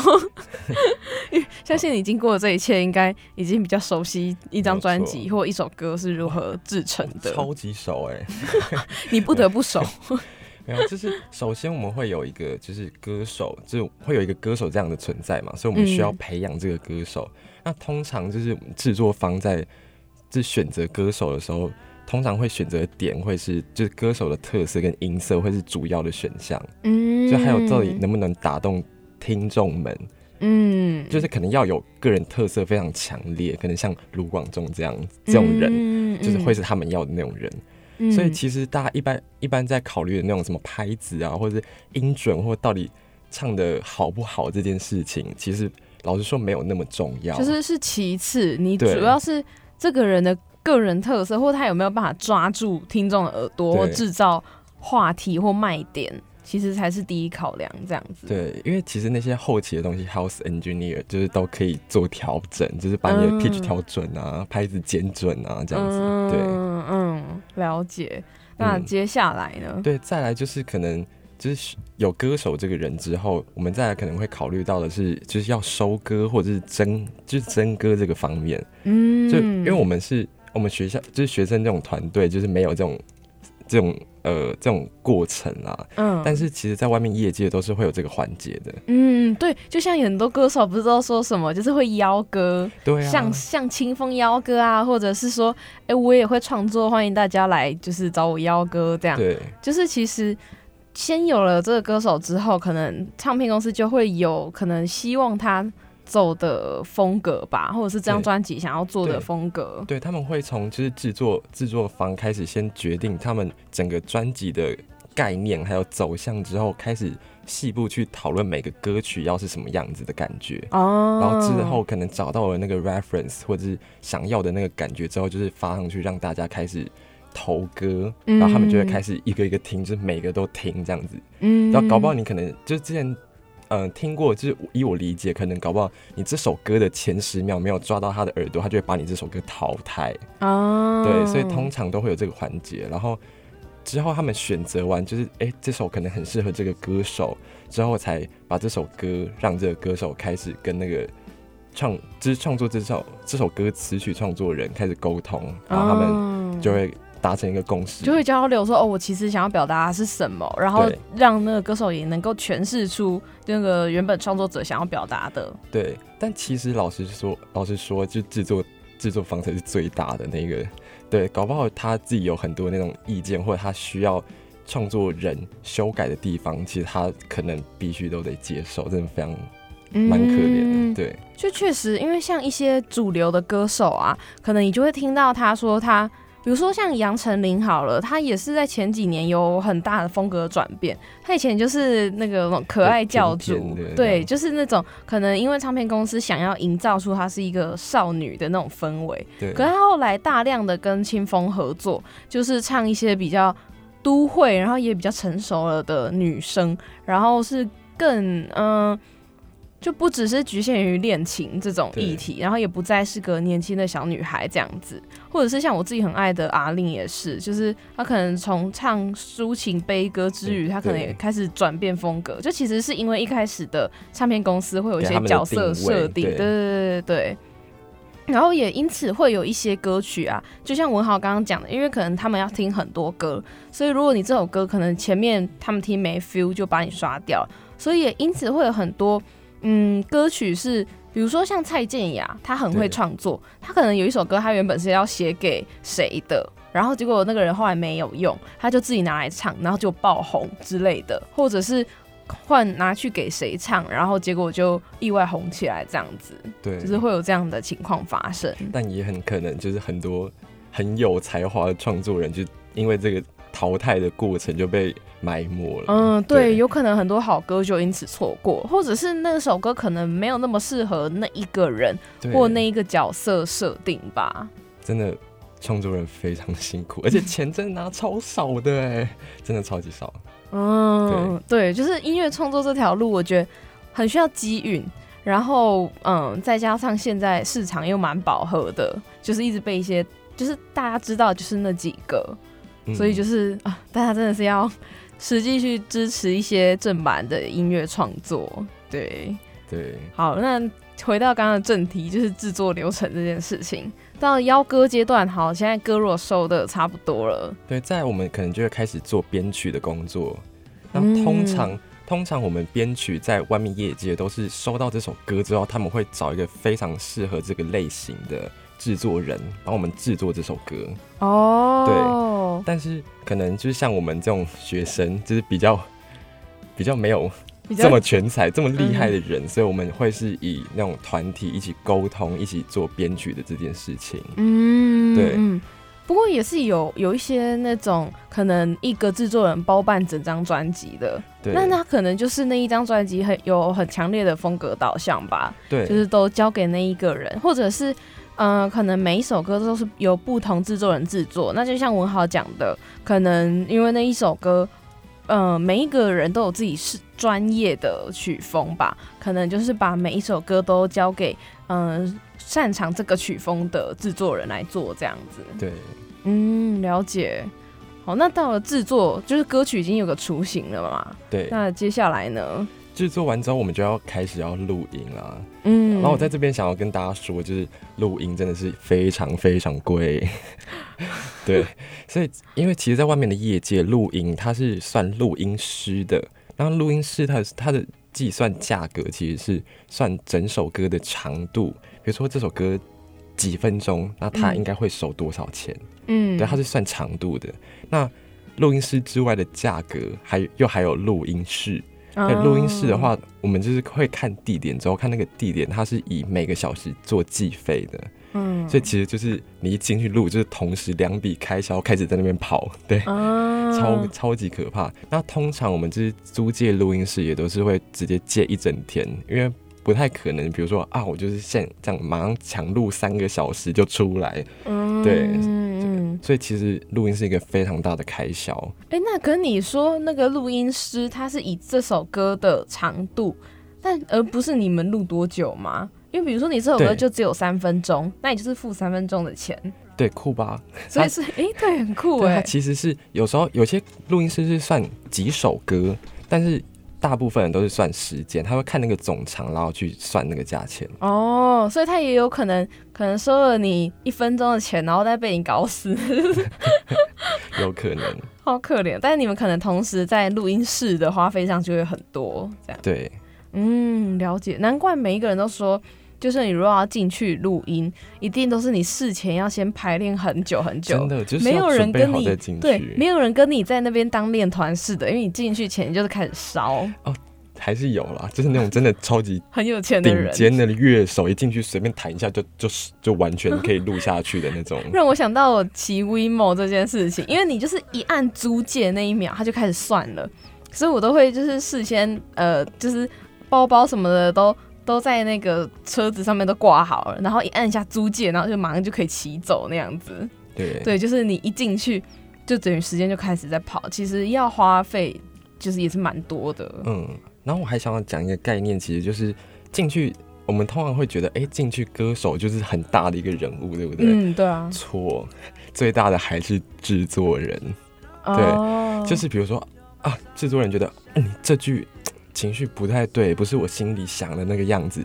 *laughs* 相信你经过这一切，应该已经比较熟悉一张专辑或一首歌是如何制成的。超级熟哎，*laughs* 你不得不熟。*laughs* 没有，就是首先我们会有一个就是歌手，就会有一个歌手这样的存在嘛，所以我们需要培养这个歌手。那通常就是制作方在在选择歌手的时候。通常会选择点会是就是歌手的特色跟音色会是主要的选项，嗯，就还有到底能不能打动听众们，嗯，就是可能要有个人特色非常强烈，可能像卢广仲这样这种人，就是会是他们要的那种人。所以其实大家一般一般在考虑的那种什么拍子啊，或者是音准，或到底唱的好不好这件事情，其实老实说没有那么重要，就是是其次，你主要是这个人的。个人特色，或他有没有办法抓住听众的耳朵，或制造话题或卖点，其实才是第一考量。这样子。对，因为其实那些后期的东西，house engineer 就是都可以做调整，就是把你的 pitch 调准啊，拍子剪准啊，这样子。对，嗯，了解。那接下来呢？对，再来就是可能就是有歌手这个人之后，我们再来可能会考虑到的是，就是要收歌或者是增，就是增歌这个方面。嗯，就因为我们是。我们学校就是学生这种团队，就是没有这种这种呃这种过程啊。嗯，但是其实，在外面业界都是会有这个环节的。嗯，对，就像很多歌手不知道说什么，就是会邀歌，对，像像清风邀歌啊，或者是说，哎，我也会创作，欢迎大家来，就是找我邀歌这样。对，就是其实先有了这个歌手之后，可能唱片公司就会有可能希望他。走的风格吧，或者是这张专辑想要做的风格。对，他们会从就是制作制作方开始先决定他们整个专辑的概念还有走向之后，开始细部去讨论每个歌曲要是什么样子的感觉。哦，然后之后可能找到了那个 reference 或者是想要的那个感觉之后，就是发上去让大家开始投歌，嗯然后他们就会开始一个一个听，就是每个都听这样子。嗯然后搞不好你可能就之前嗯、呃听过，就是以我理解，可能搞不好你这首歌的前十秒没有抓到他的耳朵，他就会把你这首歌淘汰。哦，对，所以通常都会有这个环节，然后之后他们选择完，就是哎、诶这首可能很适合这个歌手，之后才把这首歌让这个歌手开始跟那个创，就是创作这首这首歌词曲创作人开始沟通，然后他们们就会达成一个共识，就会交流说哦，我其实想要表达的是什么，然后让那个歌手也能够诠释出那个原本创作者想要表达的。对。但其实老实说，老实说，就制作制作方才是最大的那个，对，搞不好他自己有很多那种意见，或者他需要。创作人修改的地方，其实他可能必须都得接受，真的非常蛮可怜嗯的。对，就确实，因为像一些主流的歌手啊，可能你就会听到他说他，比如说像杨丞琳好了，她也是在前几年有很大的风格转变。她以前就是那个可爱教主对，就是那种可能因为唱片公司想要营造出她是一个少女的那种氛围，对，可是她后来大量的跟清风合作，就是唱一些比较都会，然后也比较成熟了的女生，然后是更嗯、呃就不只是局限于恋情这种议题，然后也不再是个年轻的小女孩这样子，或者是像我自己很爱的阿令也是，就是她可能从唱抒情悲歌之余，嗯她可能也开始转变风格，就其实是因为一开始的唱片公司会有一些角色设定，对对对对对对。然后也因此会有一些歌曲啊，就像文豪刚刚讲的，因为可能他们要听很多歌，所以如果你这首歌可能前面他们听没 feel 就把你刷掉，所以也因此会有很多嗯歌曲是，比如说像蔡健雅，她很会创作，她可能有一首歌，她原本是要写给谁的，然后结果那个人后来没有用，她就自己拿来唱，然后就爆红之类的，或者是换拿去给谁唱，然后结果就意外红起来这样子，对，就是会有这样的情况发生。但也很可能就是很多很有才华的创作人，就因为这个淘汰的过程就被埋没了。嗯，对，对有可能很多好歌就因此错过，或者是那首歌可能没有那么适合那一个人或那一个角色设定吧。真的创作人非常辛苦，而且钱真的拿超少的哎，真的超级少。嗯，对，就是音乐创作这条路，我觉得很需要机运，然后嗯，再加上现在市场又蛮饱和的，就是一直被一些就是大家知道就是那几个，嗯所以就是啊，大家真的是要实际去支持一些正版的音乐创作。对，对好，那回到刚刚的正题，就是制作流程这件事情。到邀歌阶段，好，现在歌如果收的差不多了，对，在我们可能就会开始做编曲的工作。那嗯通常、通常我们编曲在外面业界都是收到这首歌之后，他们会找一个非常适合这个类型的制作人帮我们制作这首歌。哦，对。但是可能就是像我们这种学生，就是比较比较没有这么全才、这么厉害的人，所以我们会是以那种团体一起沟通、一起做编曲的这件事情。嗯，对。嗯。不过也是有有一些那种可能一个制作人包办整张专辑的，对，那他可能就是那一张专辑很有很强烈的风格导向吧，对，就是都交给那一个人，或者是嗯、呃可能每一首歌都是由不同制作人制作。那就像文豪讲的，可能因为那一首歌，嗯，每一个人都有自己是专业的曲风吧，可能就是把每一首歌都交给嗯、擅长这个曲风的制作人来做这样子。对嗯，了解。好，那到了制作，就是歌曲已经有个雏形了嘛？对。那接下来呢？制作完之后，我们就要开始要录音啦。嗯，然后我在这边想要跟大家说，就是录音真的是非常非常贵，*laughs* 对，所以因为其实，在外面的业界录音，它是算录音师的，然后录音师它它的计算价格其实是算整首歌的长度，比如说这首歌几分钟，那他嗯应该会收多少钱？嗯，对，它是算长度的。那录音师之外的价格，还又还有录音室。录音室的话，我们就是会看地点之后，看那个地点，它是以每个小时做计费的。嗯，所以其实就是你一进去录，就是同时两笔开销开始在那边跑，对，啊 *laughs* 超超级可怕。那通常我们就是租借录音室也都是会直接借一整天，因为不太可能，比如说啊，我就是现这样马上强录三个小时就出来，对嗯，所以其实录音是一个非常大的开销。哎、那跟你说那个录音师他是以这首歌的长度，但而不是你们录多久吗？因为比如说你这首歌就只有三分钟，那你就是付三分钟的钱，对，酷吧？所以是哎、诶对，很酷对，哎、它其实是有时候有些录音师是算几首歌，但是大部分人都是算时间，他会看那个总长，然后去算那个价钱。哦，所以他也有可能可能收了你一分钟的钱，然后再被你搞死，*laughs* 有可能，好可怜。但是你们可能同时在录音室的花费上就会很多，这样。对，嗯，了解。难怪每一个人都说，就是你如果要进去录音，一定都是你事前要先排练很久很久真。的就是没有人跟你好再进对，没有人跟你在那边当练团似的，因为你进去前就是开始烧哦，还是有啦，就是那种真的超级很有钱的顶人。尖的乐手，一进去随便弹一下就就是就完全可以录下去的那种。*laughs* 让我想到我骑 WeMo 这件事情，因为你就是一按租借那一秒，它就开始算了，所以我都会就是事先呃，就是包包什么的都都在那个车子上面都挂好了，然后一按一下租借，然后就马上就可以骑走那样子。对对，就是你一进去就等于时间就开始在跑，其实要花费就是也是蛮多的。嗯，然后我还想要讲一个概念，其实就是进去，我们通常会觉得，哎、进去歌手就是很大的一个人物，对不对？嗯，对啊，错，最大的还是制作人。哦，就是比如说啊，制作人觉得，嗯，这句情绪不太对，不是我心里想的那个样子，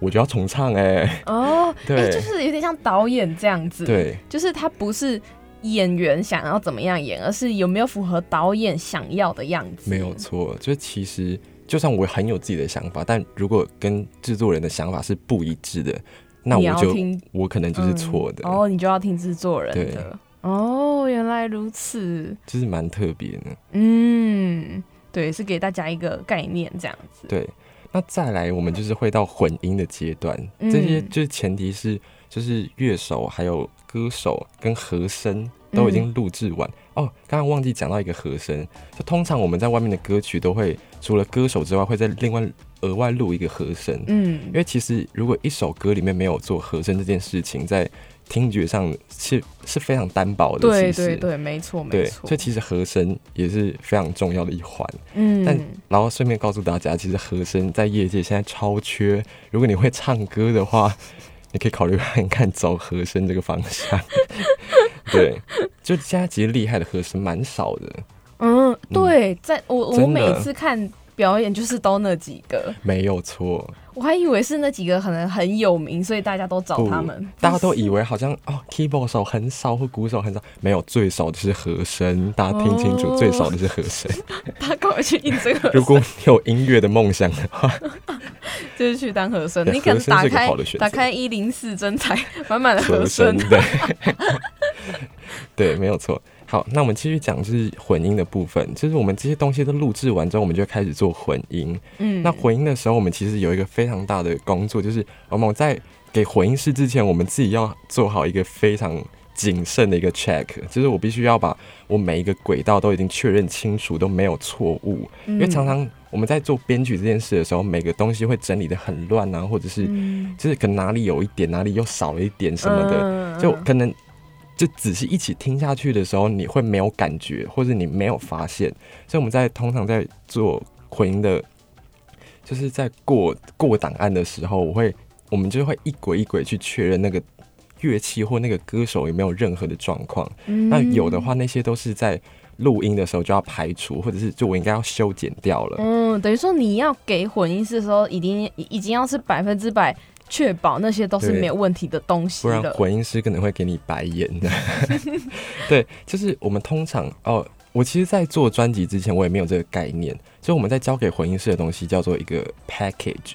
我就要重唱、哎，哦，哎、对就是有点像导演这样子。对，就是他不是演员想要怎么样演，而是有没有符合导演想要的样子。没有错，就是其实就算我很有自己的想法，但如果跟制作人的想法是不一致的，那我就听我可能就是错的，哦，你就要听制作人对的。哦，原来如此。就是蛮特别的。嗯，对，是给大家一个概念这样子。对，那再来我们就是会到混音的阶段，嗯这些就是前提是就是乐手还有歌手跟和声都已经录制完。哦，刚刚忘记讲到一个和声，就通常我们在外面的歌曲都会除了歌手之外，会在另外额外录一个和声。嗯因为其实如果一首歌里面没有做和声这件事情，在听觉上是是非常单薄的。对对对，没错没，错所以。其实和声也是非常重要的一环。嗯，但然后顺便告诉大家，其实和声在业界现在超缺。如果你会唱歌的话，*laughs* 你可以考虑看看走和声这个方向。*laughs* 对，就现在其实厉害的和声蛮少的，嗯，对，在我我每次看表演就是都那几个，没有错。我还以为是那几个可能很有名，所以大家都找他们。大家都以为好像哦，keyboard 手很少或鼓手很少，没有，最少的是和声。大家听清楚，哦最少的是和声。*laughs* 他赶快去印这个，如果你有音乐的梦想的话，*laughs* 就是去当和声，你可能打开打开一零四真彩，*laughs* 满满的和声。对，对，没有错。好，那我们继续讲就是混音的部分，就是我们这些东西都录制完之后，我们就开始做混音。嗯。那混音的时候，我们其实有一个非常大的工作，就是我们在给混音师之前，我们自己要做好一个非常谨慎的一个 check，就是我必须要把我每一个轨道都已经确认清楚，都没有错误。因为常常我们在做编曲这件事的时候，每个东西会整理的很乱啊，或者是嗯。就是可能哪里有一点，哪里又少了一点什么的，的就可能就仔细一起听下去的时候，你会没有感觉，或者你没有发现。所以我们在通常在做混音的，就是在过过档案的时候，我会我们就会一轨一轨去确认那个乐器或那个歌手有没有任何的状况。那有的话，那些都是在录音的时候就要排除，或者是就我应该要修剪掉了。嗯，等于说你要给混音师的时候，已经已经要是百分之百确保那些都是没有问题的东西不然了。混音师可能会给你白眼的。*laughs* 对，就是我们通常哦，我其实，在做专辑之前，我也没有这个概念。所以我们在交给混音师的东西叫做一个 package，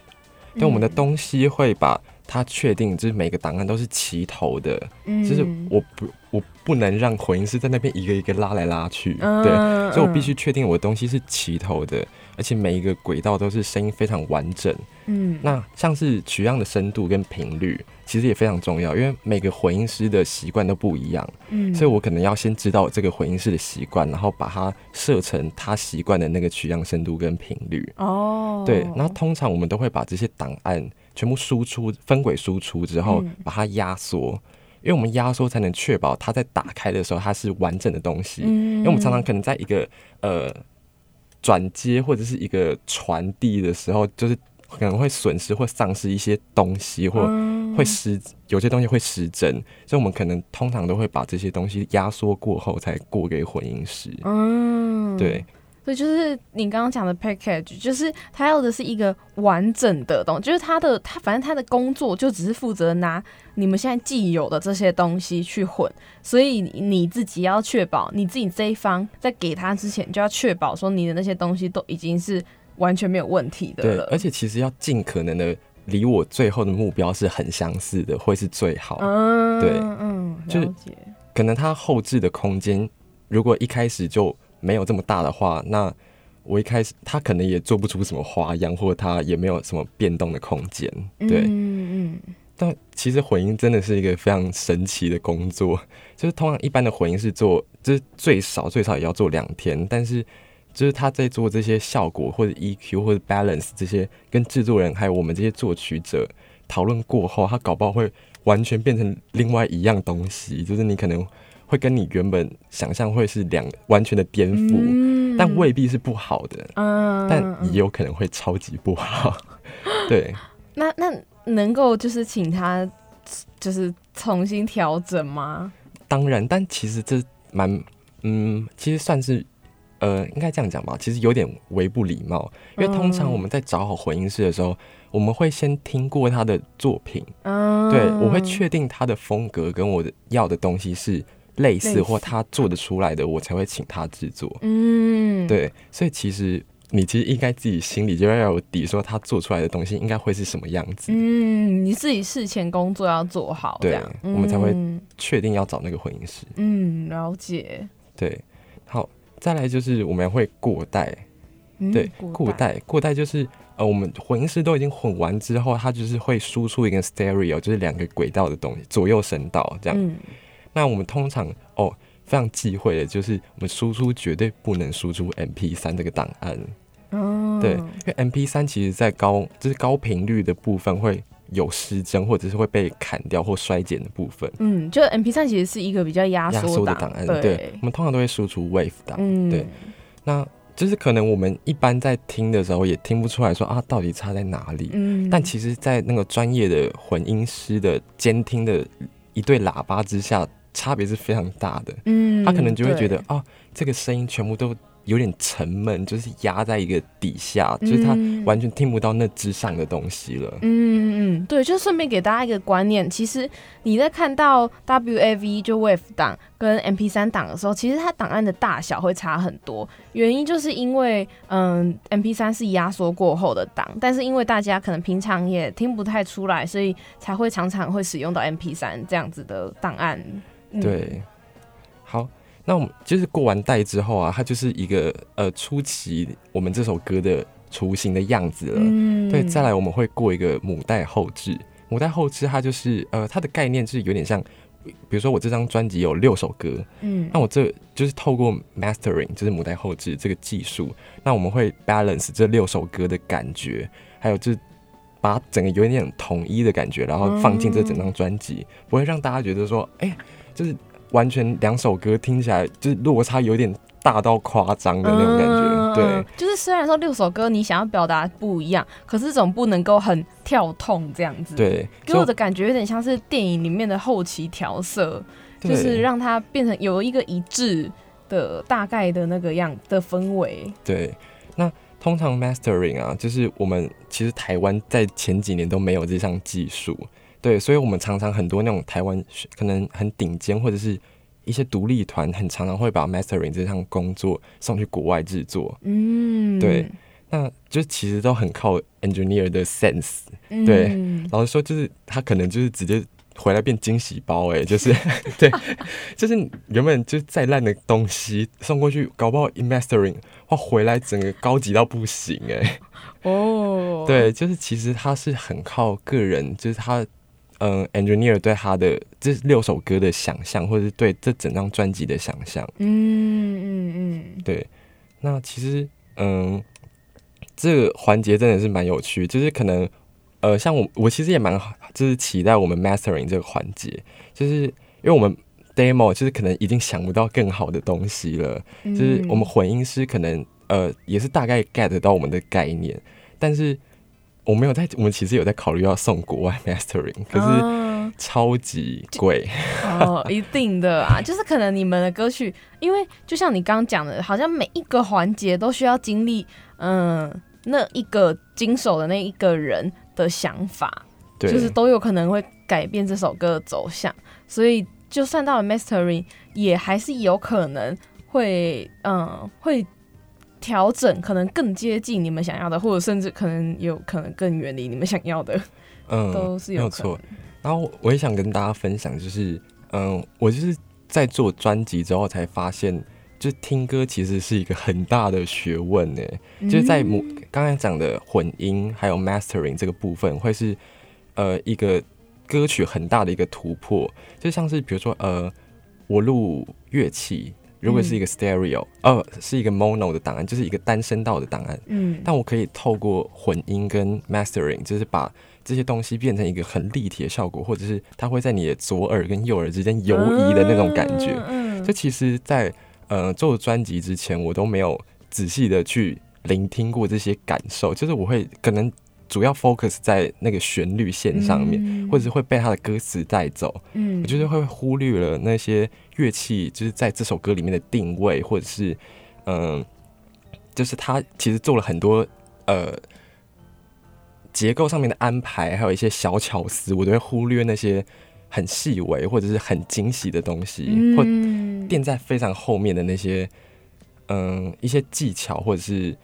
但我们的东西会把它确定就是每个档案都是齐头的，嗯。就是我不我不能让混音师在那边一个一个拉来拉去，嗯对，所以我必嗯。须确定我的东西是齐头的，而且每一个轨道都是声音非常完整。嗯那像是取样的深度跟频率，其实也非常重要，因为每个混音师的习惯都不一样，嗯所以我可能要先知道这个混音师的习惯，然后把它设成他习惯的那个取样深度跟频率。哦对，那通常我们都会把这些档案全部输出分轨输出之后嗯，把它压缩，因为我们压缩才能确保它在打开的时候它是完整的东西。嗯因为我们常常可能在一个呃转接或者是一个传递的时候，就是可能会损失或丧失一些东西，或嗯。会失有些东西会失真，所以我们可能通常都会把这些东西压缩过后才过给混音师。嗯。对，就是你刚刚讲的 package，就是他要的是一个完整的东西，就是他的他反正他的工作就只是负责拿你们现在既有的这些东西去混，所以你你自己要确保你自己这一方在给他之前就要确保说你的那些东西都已经是完全没有问题的对，了，而且其实要尽可能的离我最后的目标是很相似的，会是最好。嗯对嗯就解可能他后置的空间如果一开始就没有这么大的话，那我一开始他可能也做不出什么花样，或者他也没有什么变动的空间。对，嗯嗯但其实混音真的是一个非常神奇的工作，就是通常一般的混音是做，就是最少最少也要做两天，但是就是他在做这些效果或者 EQ 或者 balance 这些，跟制作人还有我们这些作曲者讨论过后，他搞不好会完全变成另外一样东西，就是你可能会跟你原本想象会是两完全的颠覆，嗯但未必是不好的，嗯但也有可能会超级不好，*laughs* 对。那那能够就是请他就是重新调整吗？当然，但其实这蛮，嗯，其实算是，呃，应该这样讲吧。其实有点微不礼貌，因为通常我们在找好混音师的时候，我们会先听过他的作品，嗯，对我会确定他的风格跟我的要的东西是类似或他做得出来的，我才会请他制作。嗯，对，所以其实你其实应该自己心里就要有底，说他做出来的东西应该会是什么样子，嗯，你自己事前工作要做好，对我们才会嗯确定要找那个混音师。嗯了解，对，好，再来就是我们会过带。嗯对，过带过带就是呃，我们混音师都已经混完之后，它就是会输出一个 stereo，就是两个轨道的东西，左右声道这样。嗯那我们通常哦非常忌讳的就是我们输出绝对不能输出 MP 三这个档案，哦对，因为 MP 三其实在高就是高频率的部分会有失真，或者是会被砍掉或衰减的部分。嗯，就 M P 三其实是一个比较压压缩的档案，对，我们通常都会输出 wave 档。嗯对那就是可能我们一般在听的时候也听不出来说啊，到底差在哪里。嗯但其实，在那个专业的混音师的监听的一对喇叭之下，差别是非常大的。嗯他可能就会觉得对啊，这个声音全部都有点沉闷，就是压在一个底下，就是他嗯完全听不到那之上的东西了。嗯嗯，对，就顺便给大家一个观念，其实你在看到 WAV 就 WAV 档跟 MP 3档的时候，其实它档案的大小会差很多。原因就是因为，嗯，MP 3是压缩过后的档，但是因为大家可能平常也听不太出来，所以才会常常会使用到 MP 3这样子的档案。嗯，对，好，那我们就是过完带之后啊，它就是一个呃初期我们这首歌的雏形的样子了。嗯。对，再来我们会过一个母带后置。母带后置它就是呃它的概念是有点像，比如说我这张专辑有六首歌，嗯。那我这就是透过 mastering，就是母带后置这个技术，那我们会 balance 这六首歌的感觉，还有就是把整个有一点统一的感觉，然后放进这整张专辑，不会让大家觉得说，哎、就是完全两首歌听起来就是落差有点大到夸张的那种感觉。嗯对，就是虽然说六首歌你想要表达不一样，可是总不能够很跳痛这样子。，对，给我的感觉有点像是电影里面的后期调色，就是让它变成有一个一致的大概的那个样的氛围。对，那通常 mastering 啊，就是我们其实台湾在前几年都没有这项技术，对，所以我们常常很多那种台湾可能很顶尖或者是一些独立团，很常常会把 mastering 这项工作送去国外制作。嗯，对，那就其实都很靠 engineer 的 sense。嗯对老实说，就是他可能就是直接回来变惊喜包、哎，就是 *laughs* 对，*laughs* 就是原本就再烂的东西送过去，搞不好 in mastering 哇回来整个高级到不行、哎。*laughs* 哦，对，就是其实他是很靠个人，就是他，嗯、e n g i n e e r 对他的这六首歌的想象，或者是对这整张专辑的想象。嗯嗯嗯，对，那其实，嗯，这个环节真的是蛮有趣，就是可能，呃，像我，我其实也蛮，就是期待我们 mastering 这个环节，就是因为我们 demo 就是可能已经想不到更好的东西了，嗯就是我们混音师可能呃也是大概 get 到我们的概念，但是我没有在，我们其实有在考虑要送国外 *laughs* mastering，可是啊。超级贵，哦，一定的啊，*laughs* 就是可能你们的歌曲，因为就像你刚刚讲的，好像每一个环节都需要经历，嗯，那一个经手的那一个人的想法，对，就是都有可能会改变这首歌的走向，所以就算到了 mastering，也还是有可能会，嗯，会调整，可能更接近你们想要的，或者甚至可能有可能更远离你们想要的，嗯，*laughs* 都是有错。。然后我也想跟大家分享，就是嗯，我就是在做专辑之后才发现，就是听歌其实是一个很大的学问呢。就是在母刚才讲的混音还有 mastering 这个部分，会是呃一个歌曲很大的一个突破。就像是比如说呃，我录乐器，如果是一个 stereo，、呃是一个 mono 的档案，就是一个单声道的档案，嗯，但我可以透过混音跟 mastering，就是把这些东西变成一个很立体的效果，或者是它会在你的左耳跟右耳之间游移的那种感觉。嗯，这其实在，呃做专辑之前，我都没有仔细的去聆听过这些感受，就是我会可能主要 focus 在那个旋律线上面，嗯。或者是会被他的歌词带走，嗯。我觉得会忽略了那些乐器，就是在这首歌里面的定位，或者是嗯、就是他其实做了很多呃结构上面的安排，还有一些小巧思，我都会忽略那些很细微或者是很惊喜的东西，或嗯垫在非常后面的那些嗯、一些技巧，或者是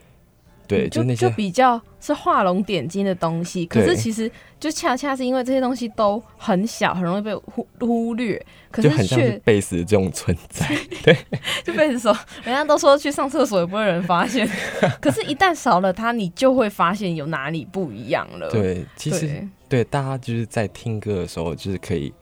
对，就那些比较是画龙点睛的东西，可是其实就恰恰是因为这些东西都很小，很容易被忽忽略，可就是很像贝斯这种存在。*laughs* 对。就贝斯说，人家都说去上厕所也不会有人发现，*laughs* 可是，一旦少了它，你就会发现有哪里不一样了。对，其实对。对，大家就是在听歌的时候，就是可以，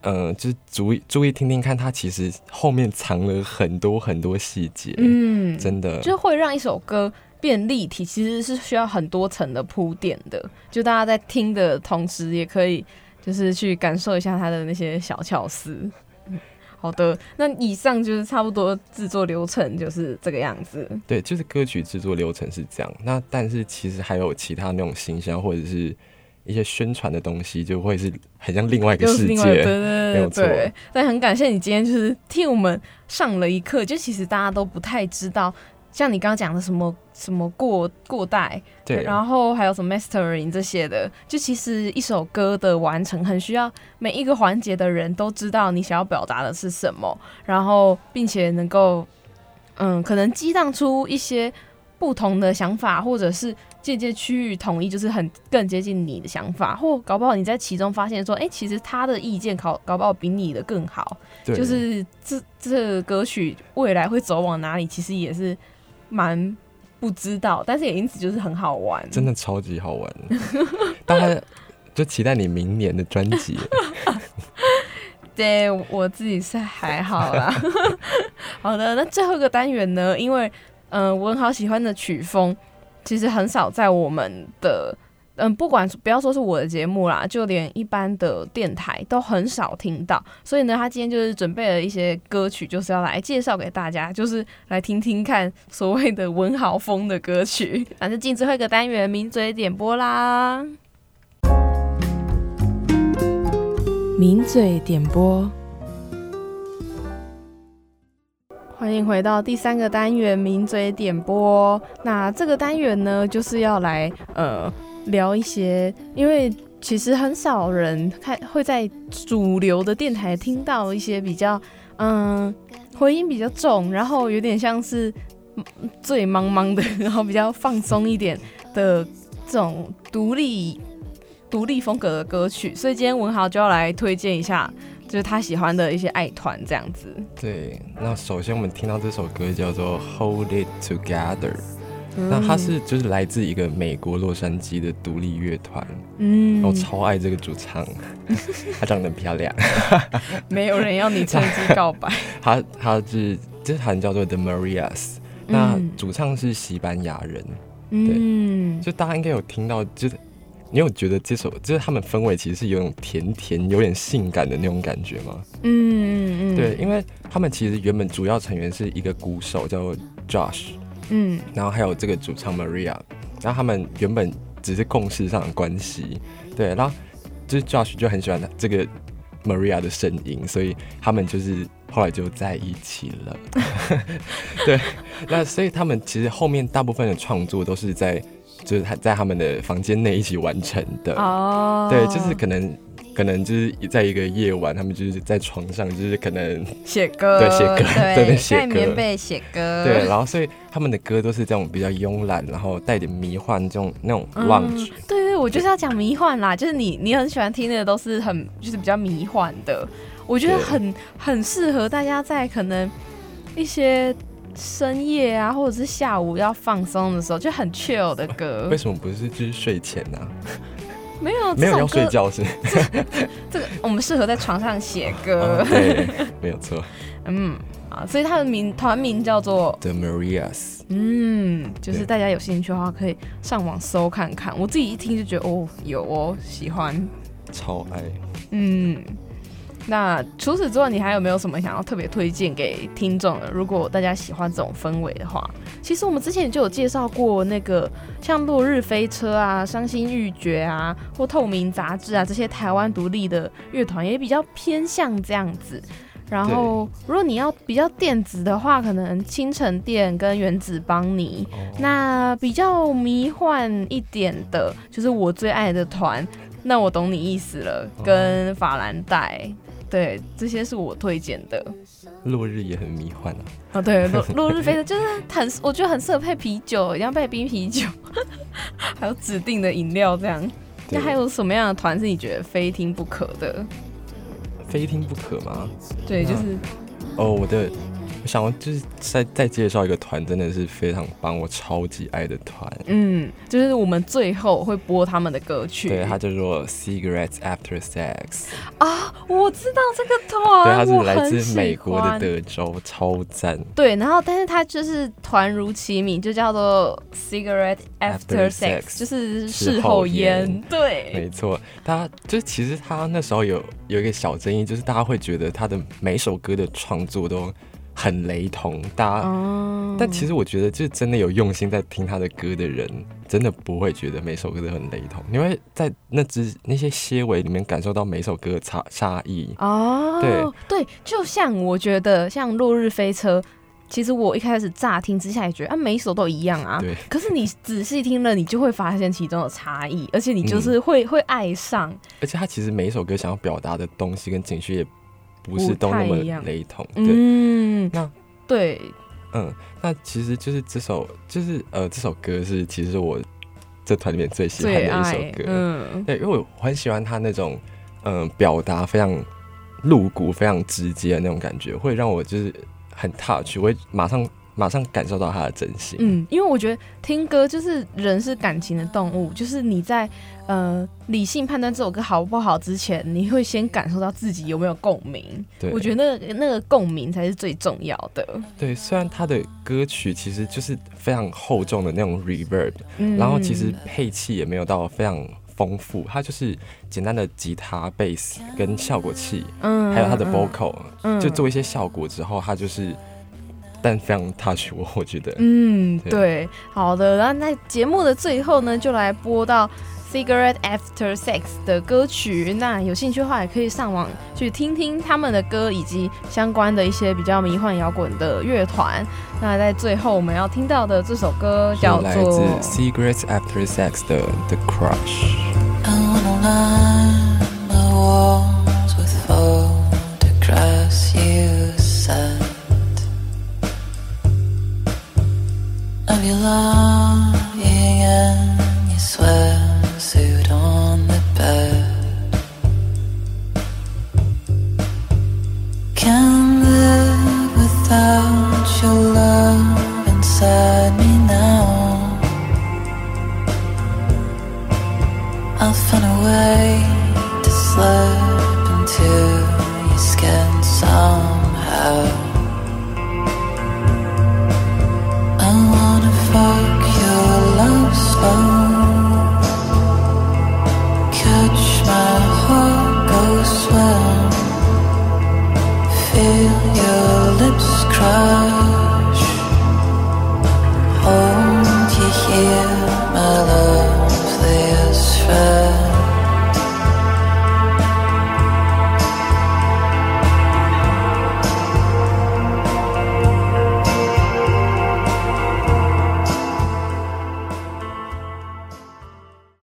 嗯、就是注意注意听听看，它其实后面藏了很多很多细节，嗯，真的，就会让一首歌变立体，其实是需要很多层的铺垫的。就大家在听的同时，也可以就是去感受一下它的那些小巧思。嗯好的，那以上就是差不多制作流程就是这个样子。对，就是歌曲制作流程是这样。那但是其实还有其他那种形象或者是一些宣传的东西，就会是很像另外一个世另外对对界。没有错对对，但很感谢你今天就是替我们上了一课，就其实大家都不太知道，像你刚刚讲的什么什么过过带，对，然后还有什么 mastering 这些的，就其实一首歌的完成很需要每一个环节的人都知道你想要表达的是什么，然后并且能够嗯，可能激荡出一些不同的想法，或者是渐渐趋于统一，就是很更接近你的想法，或搞不好你在其中发现说，哎、其实他的意见搞搞不好比你的更好，对。就是这这歌曲未来会走往哪里，其实也是蛮不知道，但是也因此就是很好玩，真的超级好玩。*laughs* 大家就期待你明年的专辑。*laughs* 对我自己是还好啦。*laughs* 好的，那最后一个单元呢？因为嗯、呃我很好喜欢的曲风，其实很少在我们的嗯，不管不要说是我的节目啦，就连一般的电台都很少听到。所以呢，他今天就是准备了一些歌曲，就是要来介绍给大家，就是来听听看所谓的文豪风的歌曲。反正进最后一个单元，名嘴点播啦。名嘴点播，欢迎回到第三个单元名嘴点播。那这个单元呢，就是要来呃聊一些，因为其实很少人看会在主流的电台听到一些比较嗯回音比较重，然后有点像是醉茫茫的，然后比较放松一点的这种独立独立风格的歌曲，所以今天文豪就要来推荐一下，就是他喜欢的一些爱团这样子。对，那首先我们听到这首歌叫做《Hold It Together》，那他是就是来自一个美国洛杉矶的独立乐团，嗯。我超爱这个主唱，*laughs* 她长得很漂亮，*laughs* 没有人要你趁机告白。*laughs* 她她是这团叫做 The Marias，那嗯主唱是西班牙人，嗯，就大家应该有听到，就是你有觉得这首就是他们氛围其实是有种甜甜、有点性感的那种感觉吗？嗯嗯嗯，对，，因为他们其实原本主要成员是一个鼓手叫做 Josh，嗯然后还有这个主唱 Maria，然后他们原本只是共事上的关系，对，然后就是 Josh 就很喜欢这个 Maria 的声音，所以他们就是后来就在一起了。*laughs* 对，那所以他们其实后面大部分的创作都是在就是他在他们的房间内一起完成的。哦，对，就是可能可能就是在一个夜晚，他们就是在床上，就是可能写歌，对写歌对 *laughs* 对写盖棉被写歌，对，然后所以他们的歌都是这种比较慵懒，然后带点迷幻这种那种 lounge，、对对，我就是要讲迷幻啦，就是你你很喜欢听的都是很就是比较迷幻的，我觉得很很适合大家在可能一些深夜啊，或者是下午要放松的时候，就很 chill 的歌。为。什么不是就是睡前呢、没有没有要这首歌，睡觉是？*laughs* 这个我们适合在床上写歌 *laughs* 没有错。*laughs* 嗯啊，所以他的名团名叫做 The Marias，嗯，就是大家有兴趣的话可以上网搜看看。我自己一听就觉得哦，有哦，喜欢。超爱。嗯，那除此之外，你还有没有什么想要特别推荐给听众的？如果大家喜欢这种氛围的话，其实我们之前就有介绍过那个像落日飞车啊、伤心欲绝啊，或透明杂志啊这些台湾独立的乐团，也比较偏向这样子。然后，如果你要比较电子的话，可能清晨店跟原子邦尼。哦那比较迷幻一点的，就是我最爱的团。那我懂你意思了，跟法兰黛，对，这些是我推荐的。落日也很迷幻啊。哦，对，落 *laughs* 落日飞的就是很，我觉得很适合配啤酒，一定要配冰啤酒，*laughs* 还有指定的饮料这样。那还有什么样的团是你觉得非听不可的？非听不可吗？对，就是哦，我的，我想要就是再再介绍一个团，真的是非常棒，我超级爱的团。嗯，就是我们最后会播他们的歌曲。对，它叫做 Cigarettes After Sex，啊，我知道这个团，对，它是来自美国的德州，超赞。对，然后但是它就是团如其名，就叫做 cigarette after sex，sex 就是事事后烟。对，没错，他就其实他那时候有有一个小争议，就是大家会觉得他的每首歌的创作都很雷同，大家。哦但其实我觉得，就是真的有用心在听他的歌的人，真的不会觉得每首歌都很雷同，你会在那只那些些尾里面感受到每首歌的差差异。哦，对对，就像我觉得像《落日飞车》，其实我一开始乍听之下也觉得啊，每一首都一样啊。对，可是你仔细听了，你就会发现其中的差异，而且你嗯就是会、会爱上。而且他其实每一首歌想要表达的东西跟情绪也不是都那么雷同。对，嗯，那对，嗯，那其实就是这首，就是呃，这首歌是其实我这团里面最喜欢的一首，歌。嗯，对，因为我很喜欢他那种嗯、呃表达非常露骨、非常直接的那种感觉，会让我就是很 touch，我会马上马上感受到他的真心。嗯，因为我觉得听歌就是人是感情的动物，就是你在呃理性判断这首歌好不好之前，你会先感受到自己有没有共鸣。对，我觉得那个那个共鸣才是最重要的。对，虽然他的歌曲其实就是非常厚重的那种 reverb，、嗯然后其实配器也没有到非常丰富，它就是简单的吉他、贝斯跟效果器，嗯还有它的嗯 vocal，、嗯就做一些效果之后，它就是，但非常 touch 我，我觉得。嗯，对对，好的。然后在节目的最后呢，就来播到 Cigarette After Sex 的歌曲。那有兴趣的话，也可以上网去听听他们的歌，以及相关的一些比较迷幻摇滚的乐团。那在最后我们要听到的这首歌叫来自做 Cigarettes After Sex 的 The Crush。In your swimsuit on the bed. Can live without your love inside me now. I'll find a way to slow.